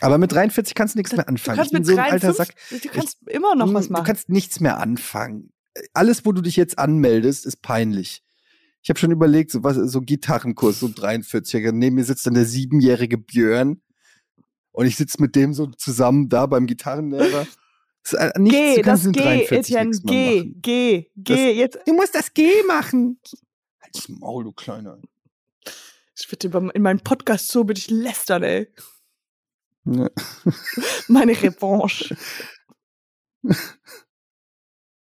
Aber mit 43 kannst du nichts mehr anfangen. Du kannst mit so 53, Sack, du kannst ich, immer noch was machen. Du kannst nichts mehr anfangen. Alles, wo du dich jetzt anmeldest, ist peinlich. Ich habe schon überlegt, so was, so Gitarrenkurs, so 43er. Neben mir sitzt dann der siebenjährige Björn und ich sitze mit dem so zusammen da beim Gitarrenlehrer. Das ist nichts, geh, das geh, Etienne, geh, geh, geh, jetzt. Du musst das Geh machen. Halt's Maul, du Kleiner. Ich würde in meinem Podcast so mit dich lästern, ey. Ja. Meine Revanche.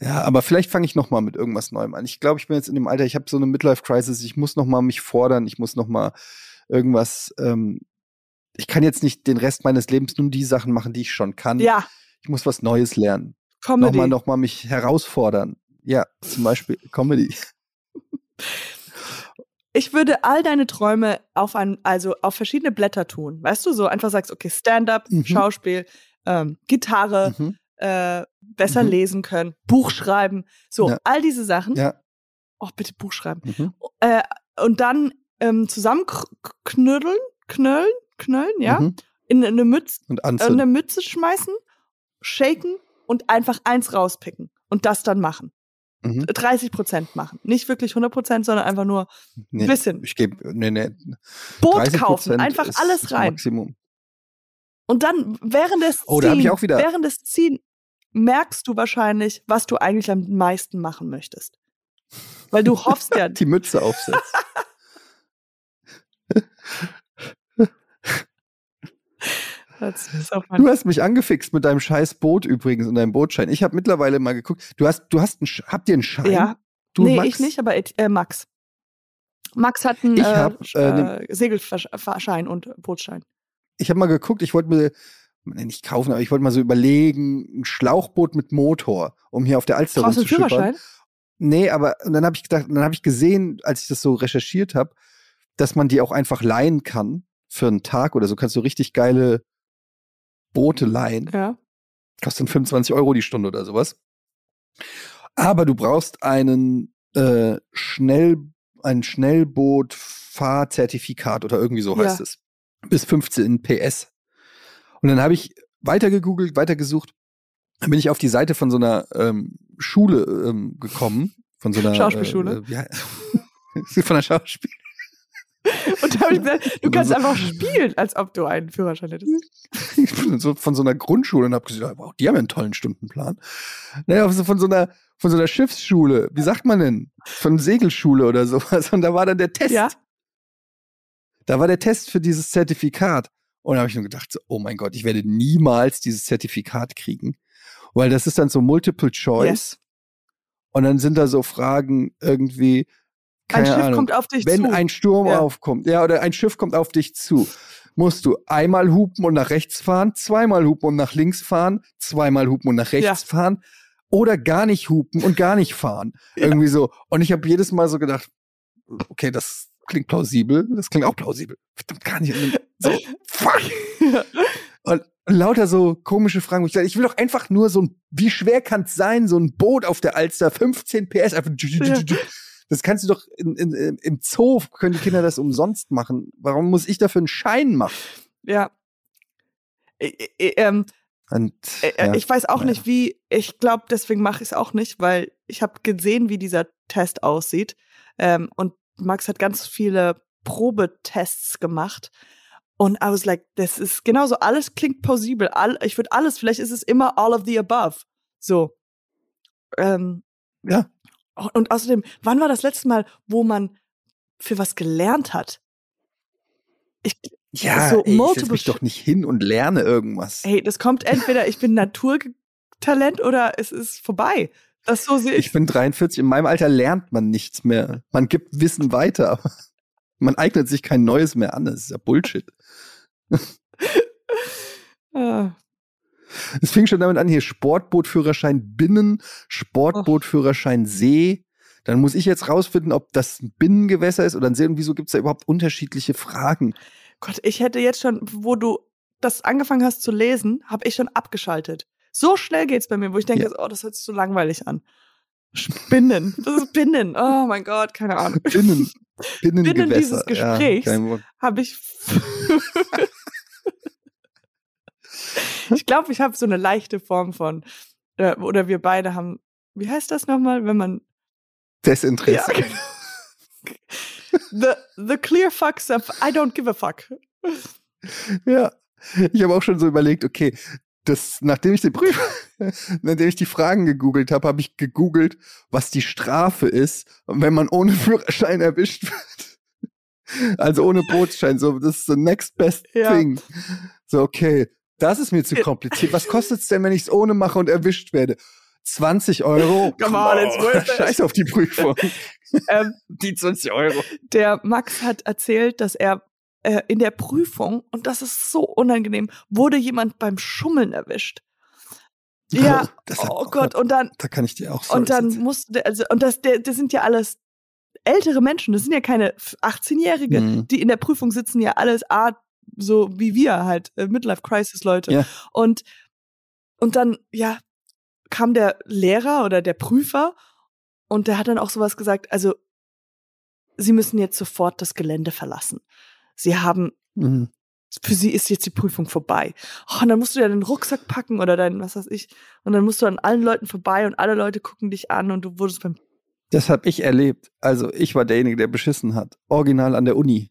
Ja, aber vielleicht fange ich noch mal mit irgendwas Neuem an. Ich glaube, ich bin jetzt in dem Alter, ich habe so eine Midlife-Crisis, ich muss noch mal mich fordern, ich muss noch mal irgendwas, ähm, ich kann jetzt nicht den Rest meines Lebens nur die Sachen machen, die ich schon kann. Ja, Ich muss was Neues lernen. Comedy. Nochmal, nochmal mich herausfordern. Ja, zum Beispiel Comedy. Ich würde all deine Träume auf ein, also auf verschiedene Blätter tun. Weißt du, so einfach sagst, okay, Stand-up, Mhm. Schauspiel, ähm, Gitarre, Mhm. Äh, besser Mhm. lesen können, Buch schreiben, so Ja. all diese Sachen. Ja. Oh, bitte Buch schreiben. Mhm. Äh, und dann ähm, zusammenknödeln, knöllen, knöllen, ja, Mhm. in eine Mütze, Und in eine anzünden. Mütze schmeißen, shaken und einfach eins rauspicken und das dann machen. Mhm. 30 Prozent machen. Nicht wirklich 100 Prozent, sondern einfach nur Nee, bisschen. Ich gebe, nee, nee. Boot 30% kaufen, einfach alles rein. Maximum. Und dann während des Oh, da ich auch wieder- während des Ziehen merkst du wahrscheinlich, was du eigentlich am meisten machen möchtest. Weil du hoffst ja, Die Mütze mein Du hast mich angefixt mit deinem scheiß Boot übrigens und deinem Bootschein. Ich habe mittlerweile mal geguckt. Du hast, du hast einen, habt ihr einen Schein? Ja, du, nee, Max? ich nicht, aber äh, Max. Max hat einen hab, äh, äh, Segelschein und Bootsschein. Ich habe mal geguckt. Ich wollte mir nicht kaufen, aber ich wollte mal so überlegen, ein Schlauchboot mit Motor, um hier auf der Alster Brauchst du einen rumzuschippern. Führerschein? Nee, aber und dann habe ich gedacht, dann habe ich gesehen, als ich das so recherchiert habe, dass man die auch einfach leihen kann für einen Tag oder so. Kannst du richtig geile Boote leihen. Ja. Kostet 25 Euro die Stunde oder sowas. Aber du brauchst einen äh, Schnell, ein Schnellboot-Fahrzertifikat oder irgendwie so Ja. heißt es. Bis 15 PS. Und dann habe ich weiter gegoogelt, weiter gesucht. Dann bin ich auf die Seite von so einer ähm, Schule ähm, gekommen. Von so einer Schauspielschule? Äh, äh, wie hei- von einer Schauspiel. Und da habe ich gesagt, du kannst so. einfach spielen, als ob du einen Führerschein hättest. Ich bin so von so einer Grundschule und habe gesagt, wow, die haben ja einen tollen Stundenplan. Naja, von so einer von so einer Schiffsschule, wie sagt man denn? Von Segelschule oder sowas. Und da war dann der Test. Ja. Da war der Test für dieses Zertifikat. Und da habe ich nur gedacht, so, oh mein Gott, ich werde niemals dieses Zertifikat kriegen. Weil das ist dann so Multiple Choice. Yes. Und dann sind da so Fragen irgendwie, Ein keine Schiff Ahnung. kommt auf dich Wenn zu. ein Sturm Ja. aufkommt, ja, oder ein Schiff kommt auf dich zu, musst du einmal hupen und nach rechts fahren, zweimal hupen und nach links fahren, zweimal hupen und nach rechts Ja. fahren oder gar nicht hupen und gar nicht fahren. Irgendwie so. Und ich habe jedes Mal so gedacht, okay, das klingt plausibel, das klingt auch plausibel. Verdammt gar nicht. So, fuck. Und lauter so komische Fragen. Ich, will doch einfach nur so ein, wie schwer kann es sein, so ein Boot auf der Alster, 15 PS, einfach. Das kannst du doch in, in, im Zoo, können die Kinder das umsonst machen. Warum muss ich dafür einen Schein machen? Ja. Ä- ä- ähm, Und, Äh, äh, ja, ich weiß auch nicht, wie, ich glaube, deswegen mache ich es auch nicht, weil ich habe gesehen, wie dieser Test aussieht. Ähm, und Max hat ganz viele Probetests gemacht. Und I was like, das ist genauso, alles klingt plausibel. All, ich würde alles, vielleicht ist es immer all of the above. So. Ähm, Ja. Und außerdem, wann war das letzte Mal, wo man für was gelernt hat? Ich, Ja, so ey, ich setz multiple mich doch nicht hin und lerne irgendwas. Hey, das kommt entweder ich bin Naturtalent oder es ist vorbei. Das so sehe ich. Ich bin 43, in meinem Alter lernt man nichts mehr. Man gibt Wissen weiter, aber man eignet sich kein Neues mehr an. Das ist ja Bullshit. Ah, Es fing schon damit an, hier Sportbootführerschein Binnen, Sportbootführerschein See. Dann muss ich jetzt rausfinden, ob das ein Binnengewässer ist oder ein See und wieso gibt es da überhaupt unterschiedliche Fragen. Gott, ich hätte jetzt schon, wo du das angefangen hast zu lesen, habe ich schon abgeschaltet. So schnell geht's bei mir, wo ich denke, Ja. oh, das hört sich so langweilig an. Spinnen. Das ist Binnen. Oh mein Gott, keine Ahnung. Binnen, Binnengewässer. dieses Gesprächs. Ja. Habe ich. ich glaube, ich habe so eine leichte Form von, äh, oder wir beide haben, wie heißt das nochmal, wenn man Desinteresse. Ja, genau. the, the clear fucks of I don't give a fuck. Ja. Ich habe auch schon so überlegt, okay, das, nachdem ich den Prüf, nachdem ich die Fragen gegoogelt habe, habe ich gegoogelt, was die Strafe ist, wenn man ohne Führerschein erwischt wird. Also ohne Bootsschein, so das ist the next best Ja. thing. So, okay, das ist mir zu kompliziert. Was kostet es denn, wenn ich es ohne mache und erwischt werde? 20 Euro. Come on, it's worth it. Scheiß auf die Prüfung. ähm, Die 20 Euro. der Max hat erzählt, dass er äh, in der Prüfung, und das ist so unangenehm, wurde jemand beim Schummeln erwischt. Ja, Das hat- oh Gott, und dann, Da kann ich dir auch und dann musste also, und das, der, das sind ja alles ältere Menschen, das sind ja keine 18-Jährige, Mhm. die in der Prüfung sitzen ja alles Art, so wie wir halt, äh, Midlife-Crisis-Leute. Ja. Und, und dann, ja, kam der Lehrer oder der Prüfer und der hat dann auch sowas gesagt, also, sie müssen jetzt sofort das Gelände verlassen. Sie haben, Mhm. für sie ist jetzt die Prüfung vorbei. Oh, und dann musst du ja den Rucksack packen oder dein, was weiß ich, und dann musst du an allen Leuten vorbei und alle Leute gucken dich an und du wurdest beim Das habe ich erlebt. Also ich war derjenige, der beschissen hat. Original an der Uni.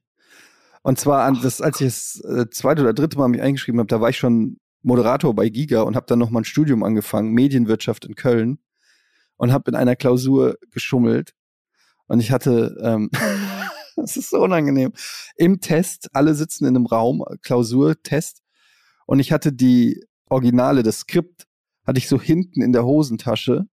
Und zwar an das, als ich das äh, zweite oder dritte Mal mich eingeschrieben habe, da war ich schon Moderator bei Giga und habe dann noch mal ein Studium angefangen, Medienwirtschaft in Köln und habe in einer Klausur geschummelt. Und ich hatte, ähm, das ist so unangenehm, im Test, alle sitzen in einem Raum, Klausurtest, und ich hatte die Originale, das Skript, hatte ich so hinten in der Hosentasche.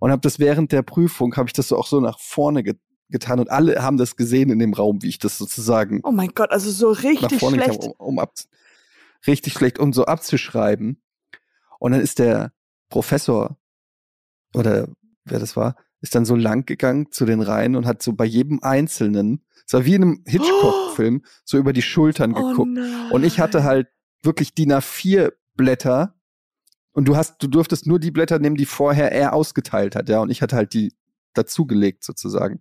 Und habe das während der Prüfung habe ich das so auch so nach vorne ge getan. Und alle haben das gesehen in dem Raum, wie ich das sozusagen Oh mein Gott, also so richtig schlecht. kam, um, um ab richtig schlecht um so abzuschreiben. Und dann ist der Professor oder wer das war, ist dann so lang gegangen zu den Reihen und hat so bei jedem einzelnen, es war wie in einem Hitchcock-Film, so über die Schultern Oh geguckt. nein. Und ich hatte halt wirklich DIN A4 Blätter und du hast, du durftest nur die Blätter nehmen, die vorher er ausgeteilt hat, ja. Und ich hatte halt die dazugelegt sozusagen.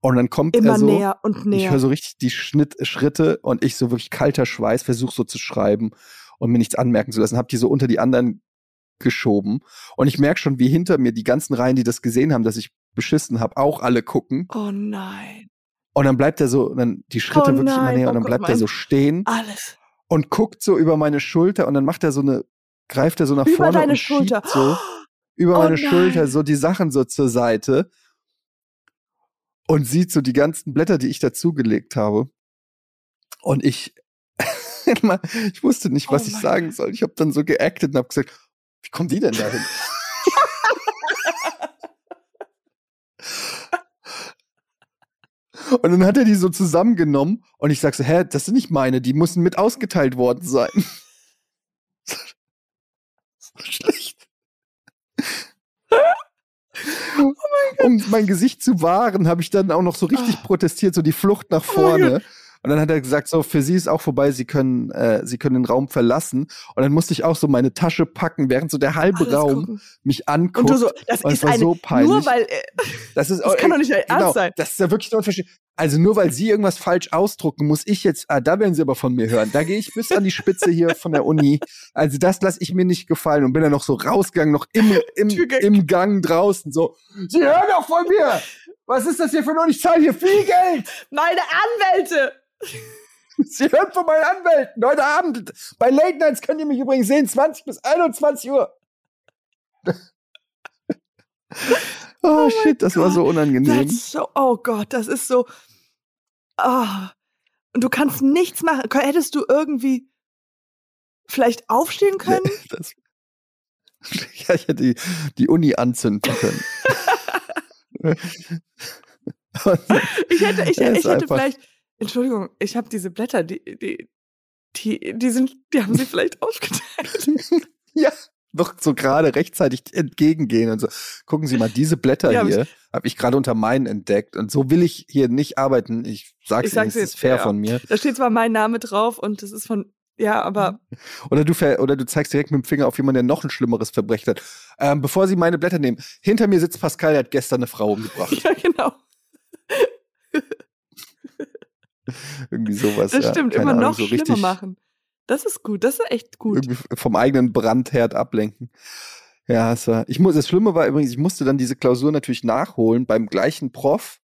Und dann kommt immer er so, näher und ich näher. höre so richtig die Schnitt, Schritte und ich so wirklich kalter Schweiß, versuche so zu schreiben und mir nichts anmerken zu lassen, hab die so unter die anderen geschoben. Und ich merke schon, wie hinter mir die ganzen Reihen, die das gesehen haben, dass ich beschissen habe, auch alle gucken. oh nein. Und dann bleibt er so, dann die Schritte Oh wirklich immer nein, näher oh und dann bleibt er so stehen Alles. und guckt so über meine Schulter und dann macht er so eine, greift er so nach Über vorne deine und Schulter. schiebt so über Oh meine nein. Schulter so die Sachen so zur Seite und sieht so die ganzen Blätter, die ich dazugelegt habe. Und ich, ich wusste nicht, was Oh ich sagen soll. Ich habe dann so geactet und habe gesagt, wie kommt die denn dahin? Und dann hat er die so zusammengenommen und ich sag so, hä, das sind nicht meine, die müssen mit ausgeteilt worden sein. so schlecht. um mein Gesicht zu wahren, habe ich dann auch noch so richtig Ah. protestiert, so die Flucht nach Oh mein vorne. Und dann hat er gesagt, so, für sie ist auch vorbei, sie können, äh, sie können den Raum verlassen. Und dann musste ich auch so meine Tasche packen, während so der halbe Alles Raum gucken. mich anguckt. Und du so, das Und ist war eine, so peinlich. nur weil, äh, Das, ist, Das kann äh, doch nicht dein Ernst genau, sein. Das ist ja wirklich nur unverständlich. Also nur weil Sie irgendwas falsch ausdrucken, muss ich jetzt, ah, da werden Sie aber von mir hören. Da gehe ich bis an die Spitze hier von der Uni. Also das lasse ich mir nicht gefallen und bin dann noch so rausgegangen, noch im, im, im Gang draußen so. Sie hören doch von mir! Was ist das hier für ein Ich zahle hier viel Geld! meine Anwälte! Sie hören von meinen Anwälten heute Abend. Bei Late Nights könnt ihr mich übrigens sehen, 20 bis 21 Uhr. oh, shit, das war so unangenehm. So, oh Gott, das ist so, ah. Und du kannst nichts machen. Hättest du irgendwie vielleicht aufstehen können? Das, ja, ich hätte die, die Uni anzünden können. Ich hätte, ich, ich hätte vielleicht, Entschuldigung, ich habe diese Blätter, die, die, die, die sind, die haben sie vielleicht aufgeteilt. ja, noch so gerade rechtzeitig entgegengehen und so. Gucken Sie mal, diese Blätter Ja, hier habe ich gerade unter meinen entdeckt. Und so will ich hier nicht arbeiten. Ich sag's Ich Ihnen, es ist fair ja. von mir. Da steht zwar mein Name drauf und das ist von, ja, aber Oder du, oder du zeigst direkt mit dem Finger auf jemanden, der noch ein schlimmeres Verbrechen hat. Ähm, bevor Sie meine Blätter nehmen, hinter mir sitzt Pascal, der hat gestern eine Frau umgebracht. ja, genau. Irgendwie sowas. Das ja. stimmt, Keine immer Ahnung, noch so schlimmer machen. Das ist gut, das ist echt gut. irgendwie vom eigenen Brandherd ablenken. Ja, es war, ich muss, das Schlimme war übrigens, ich musste dann diese Klausur natürlich nachholen beim gleichen Prof.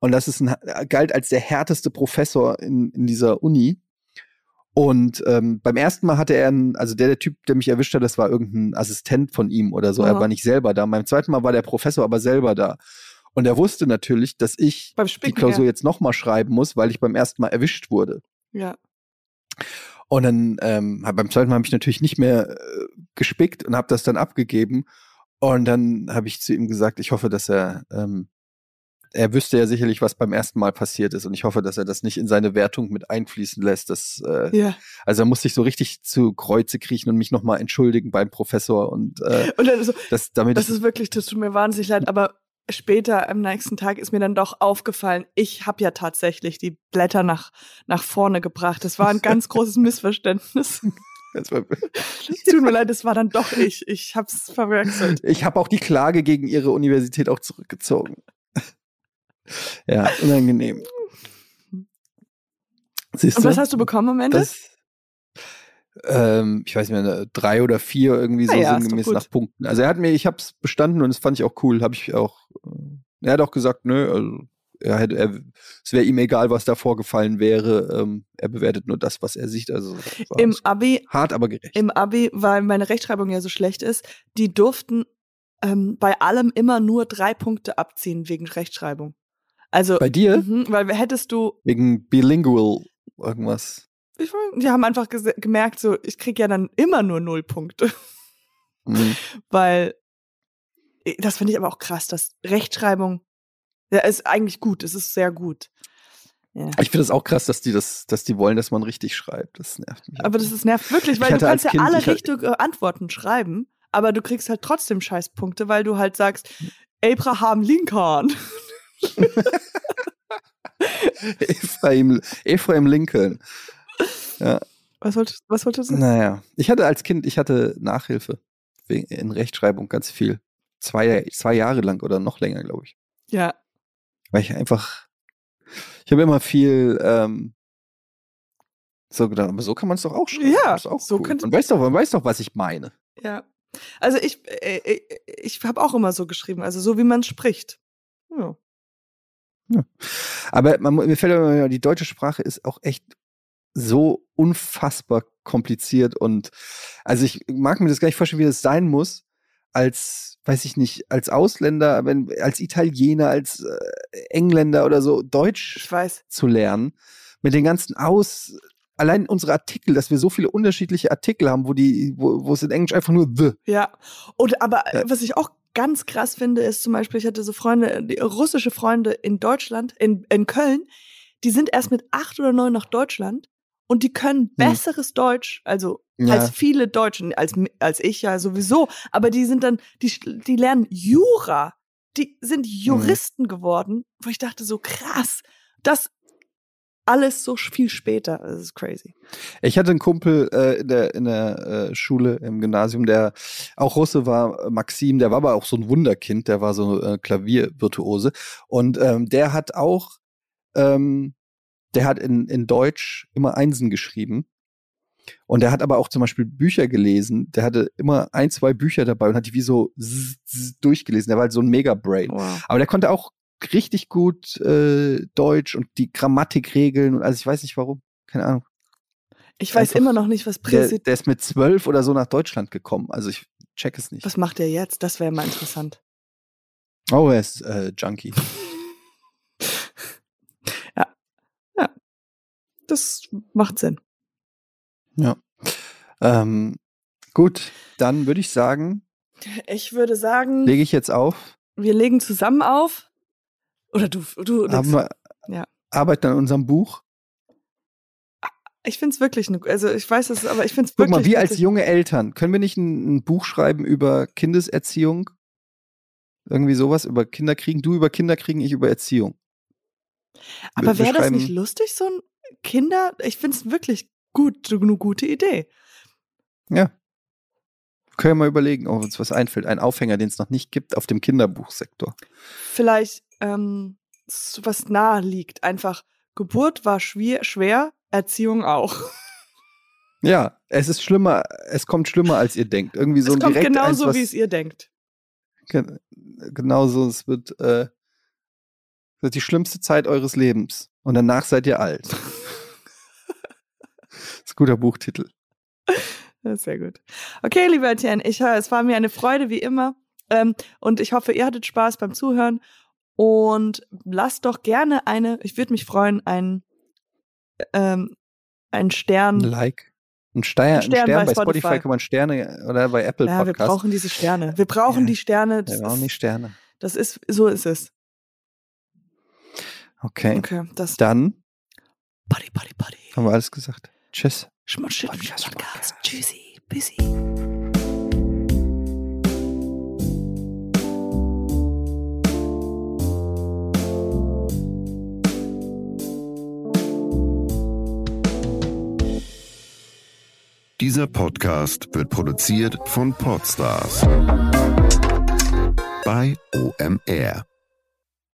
Und das ist ein, galt als der härteste Professor in, in dieser Uni. Und ähm, beim ersten Mal hatte er einen, also der, der Typ, der mich erwischt hat, das war irgendein Assistent von ihm oder so. Er Aha. war nicht selber da. Beim zweiten Mal war der Professor aber selber da. Und er wusste natürlich, dass ich Beim die Spicken, Klausur ja. jetzt nochmal schreiben muss, weil ich beim ersten Mal erwischt wurde. ja. Und dann ähm, beim zweiten Mal habe ich natürlich nicht mehr äh, gespickt und habe das dann abgegeben. Und dann habe ich zu ihm gesagt, ich hoffe, dass er, ähm, er wüsste ja sicherlich, was beim ersten Mal passiert ist. Und ich hoffe, dass er das nicht in seine Wertung mit einfließen lässt. Dass, äh, Ja. Also er musste sich so richtig zu Kreuze kriechen und mich nochmal entschuldigen beim Professor. Und äh, Und dann so, das, damit das ist wirklich, das tut mir wahnsinnig leid, aber später am nächsten Tag ist mir dann doch aufgefallen, ich habe ja tatsächlich die Blätter nach, nach vorne gebracht. Das war ein ganz großes Missverständnis. das war, Es Tut mir leid, das war dann doch ich. Ich hab's verwechselt. ich habe auch die Klage gegen ihre Universität auch zurückgezogen. ja, unangenehm. Siehst Und was hast du bekommen am Ende? Das, ähm, ich weiß nicht mehr, drei oder vier irgendwie so ja, sinngemäß nach Punkten. Also er hat mir, ich habe es bestanden und das fand ich auch cool. Habe ich auch. Äh, er hat auch gesagt, nö, also er hätte, er, es wäre ihm egal, was da vorgefallen wäre. Ähm, er bewertet nur das, was er sieht. Also Im Abi, hart, aber gerecht. im Abi, weil meine Rechtschreibung ja so schlecht ist, die durften ähm, bei allem immer nur drei Punkte abziehen wegen Rechtschreibung. Also, Bei dir mhm, weil hättest du, wegen bilingual irgendwas. Ich, die haben einfach gemerkt, so, ich krieg ja dann immer nur null Punkte. Mhm. weil äh, das finde ich aber auch krass, dass Rechtschreibung ja, ist eigentlich gut, es ist sehr gut. Ja. Ich finde es auch krass, dass die das, dass die wollen, dass man richtig schreibt. Das nervt mich. Aber das ist nervt wirklich, Ich weil du kannst ja Kind- alle ich hatte- richtige Antworten schreiben, aber du kriegst halt trotzdem Scheißpunkte, weil du halt sagst, Abraham Lincoln. Ephraim, Ephraim Lincoln. Was wolltest, was wolltest du sagen? Naja, ich hatte als Kind, ich hatte Nachhilfe in Rechtschreibung ganz viel. Zwei, zwei Jahre lang oder noch länger, glaube ich. Ja, Weil ich einfach, ich habe immer viel ähm, so gedacht, aber so kann man es doch auch schreiben. Ja, auch so cool. könnte- man weiß doch, man weiß doch, was ich meine. ja. Also ich, äh, äh, ich habe auch immer so geschrieben, also so wie man spricht. Ja. Aber man, mir fällt immer, die deutsche Sprache ist auch echt so unfassbar kompliziert und also ich mag mir das gar nicht vorstellen, wie das sein muss, als, weiß ich nicht, als Ausländer, wenn, als Italiener, als äh, Engländer oder so, Deutsch zu lernen, mit den ganzen Aus, allein unsere Artikel, dass wir so viele unterschiedliche Artikel haben, wo die, wo, wo es in Englisch einfach nur the. Ja. Und aber Ja. was ich auch ganz krass finde, ist zum Beispiel, ich hatte so Freunde, die, russische Freunde in Deutschland, in, in Köln, die sind erst mit acht oder neun nach Deutschland und die können besseres Deutsch, also Hm. Ja. als viele Deutschen, als, als ich ja sowieso, aber die sind dann, die, die lernen Jura, die sind Juristen geworden, wo ich dachte so krass, das alles so viel später, das ist crazy. Ich hatte einen Kumpel äh, in der, in der äh, Schule, im Gymnasium, der auch Russe war, äh, Maxim, der war aber auch so ein Wunderkind, der war so äh, Klaviervirtuose. Und ähm, der hat auch, ähm, der hat in, in Deutsch immer Einsen geschrieben. Und der hat aber auch zum Beispiel Bücher gelesen. Der hatte immer ein, zwei Bücher dabei und hat die wie so zzz, zzz durchgelesen. Der war halt so ein Mega-Brain. Wow. Aber der konnte auch richtig gut äh, Deutsch und die Grammatikregeln und also ich weiß nicht warum. Keine Ahnung. Ich weiß Einfach immer noch nicht, was Der, Präsident, der ist mit zwölf oder so nach Deutschland gekommen. Also ich check es nicht. was macht er jetzt? Das wäre mal interessant. Oh, er ist äh, Junkie. Das macht Sinn. Ja. Ähm, gut, dann würde ich sagen, Ich würde sagen, lege ich jetzt auf. wir legen zusammen auf. Oder du, du Haben wir Ja. arbeiten an unserem Buch. Ich finde es wirklich, eine, also ich weiß es, aber ich finde es Guck wirklich. mal, wir als junge Eltern, können wir nicht ein, ein Buch schreiben über Kindeserziehung? Irgendwie sowas über Kinderkriegen? Du über Kinderkriegen, ich über Erziehung. Aber wäre das nicht lustig, so ein Kinder? Ich finde es wirklich gut, eine gute Idee. Ja. Können wir mal überlegen, ob uns was einfällt. Ein Aufhänger, den es noch nicht gibt auf dem Kinderbuchsektor. Vielleicht ähm, so was nahe liegt. Einfach, Geburt war schwer, schwer Erziehung auch. Ja, es ist schlimmer, es kommt schlimmer, als ihr denkt. Irgendwie so es ein kommt direkt eins, genauso, was- wie es ihr denkt. Gen genauso, es wird, äh, wird die schlimmste Zeit eures Lebens. Und danach seid ihr alt. ist ein guter Buchtitel. Sehr gut. Okay, lieber Etienne, ich, es war mir eine Freude wie immer. Ähm, und ich hoffe, ihr hattet Spaß beim Zuhören. Und lasst doch gerne eine, ich würde mich freuen, einen, ähm, einen Stern. Ein like. Ein, Steier, ein Stern, ein Stern bei, bei Spotify. Spotify. kann man Sterne oder bei Apple Podcasts. ja, Podcast. wir brauchen diese Sterne. Wir brauchen ja, die Sterne. Das wir brauchen die Sterne. Das ist, so ist es. Okay. Okay, das. Dann. Body, body, body. Haben wir alles gesagt. Tschüss. Schmutzschiff Podcast. Podcast. Tschüssi. Büssi. Dieser Podcast wird produziert von Podstars bei OMR.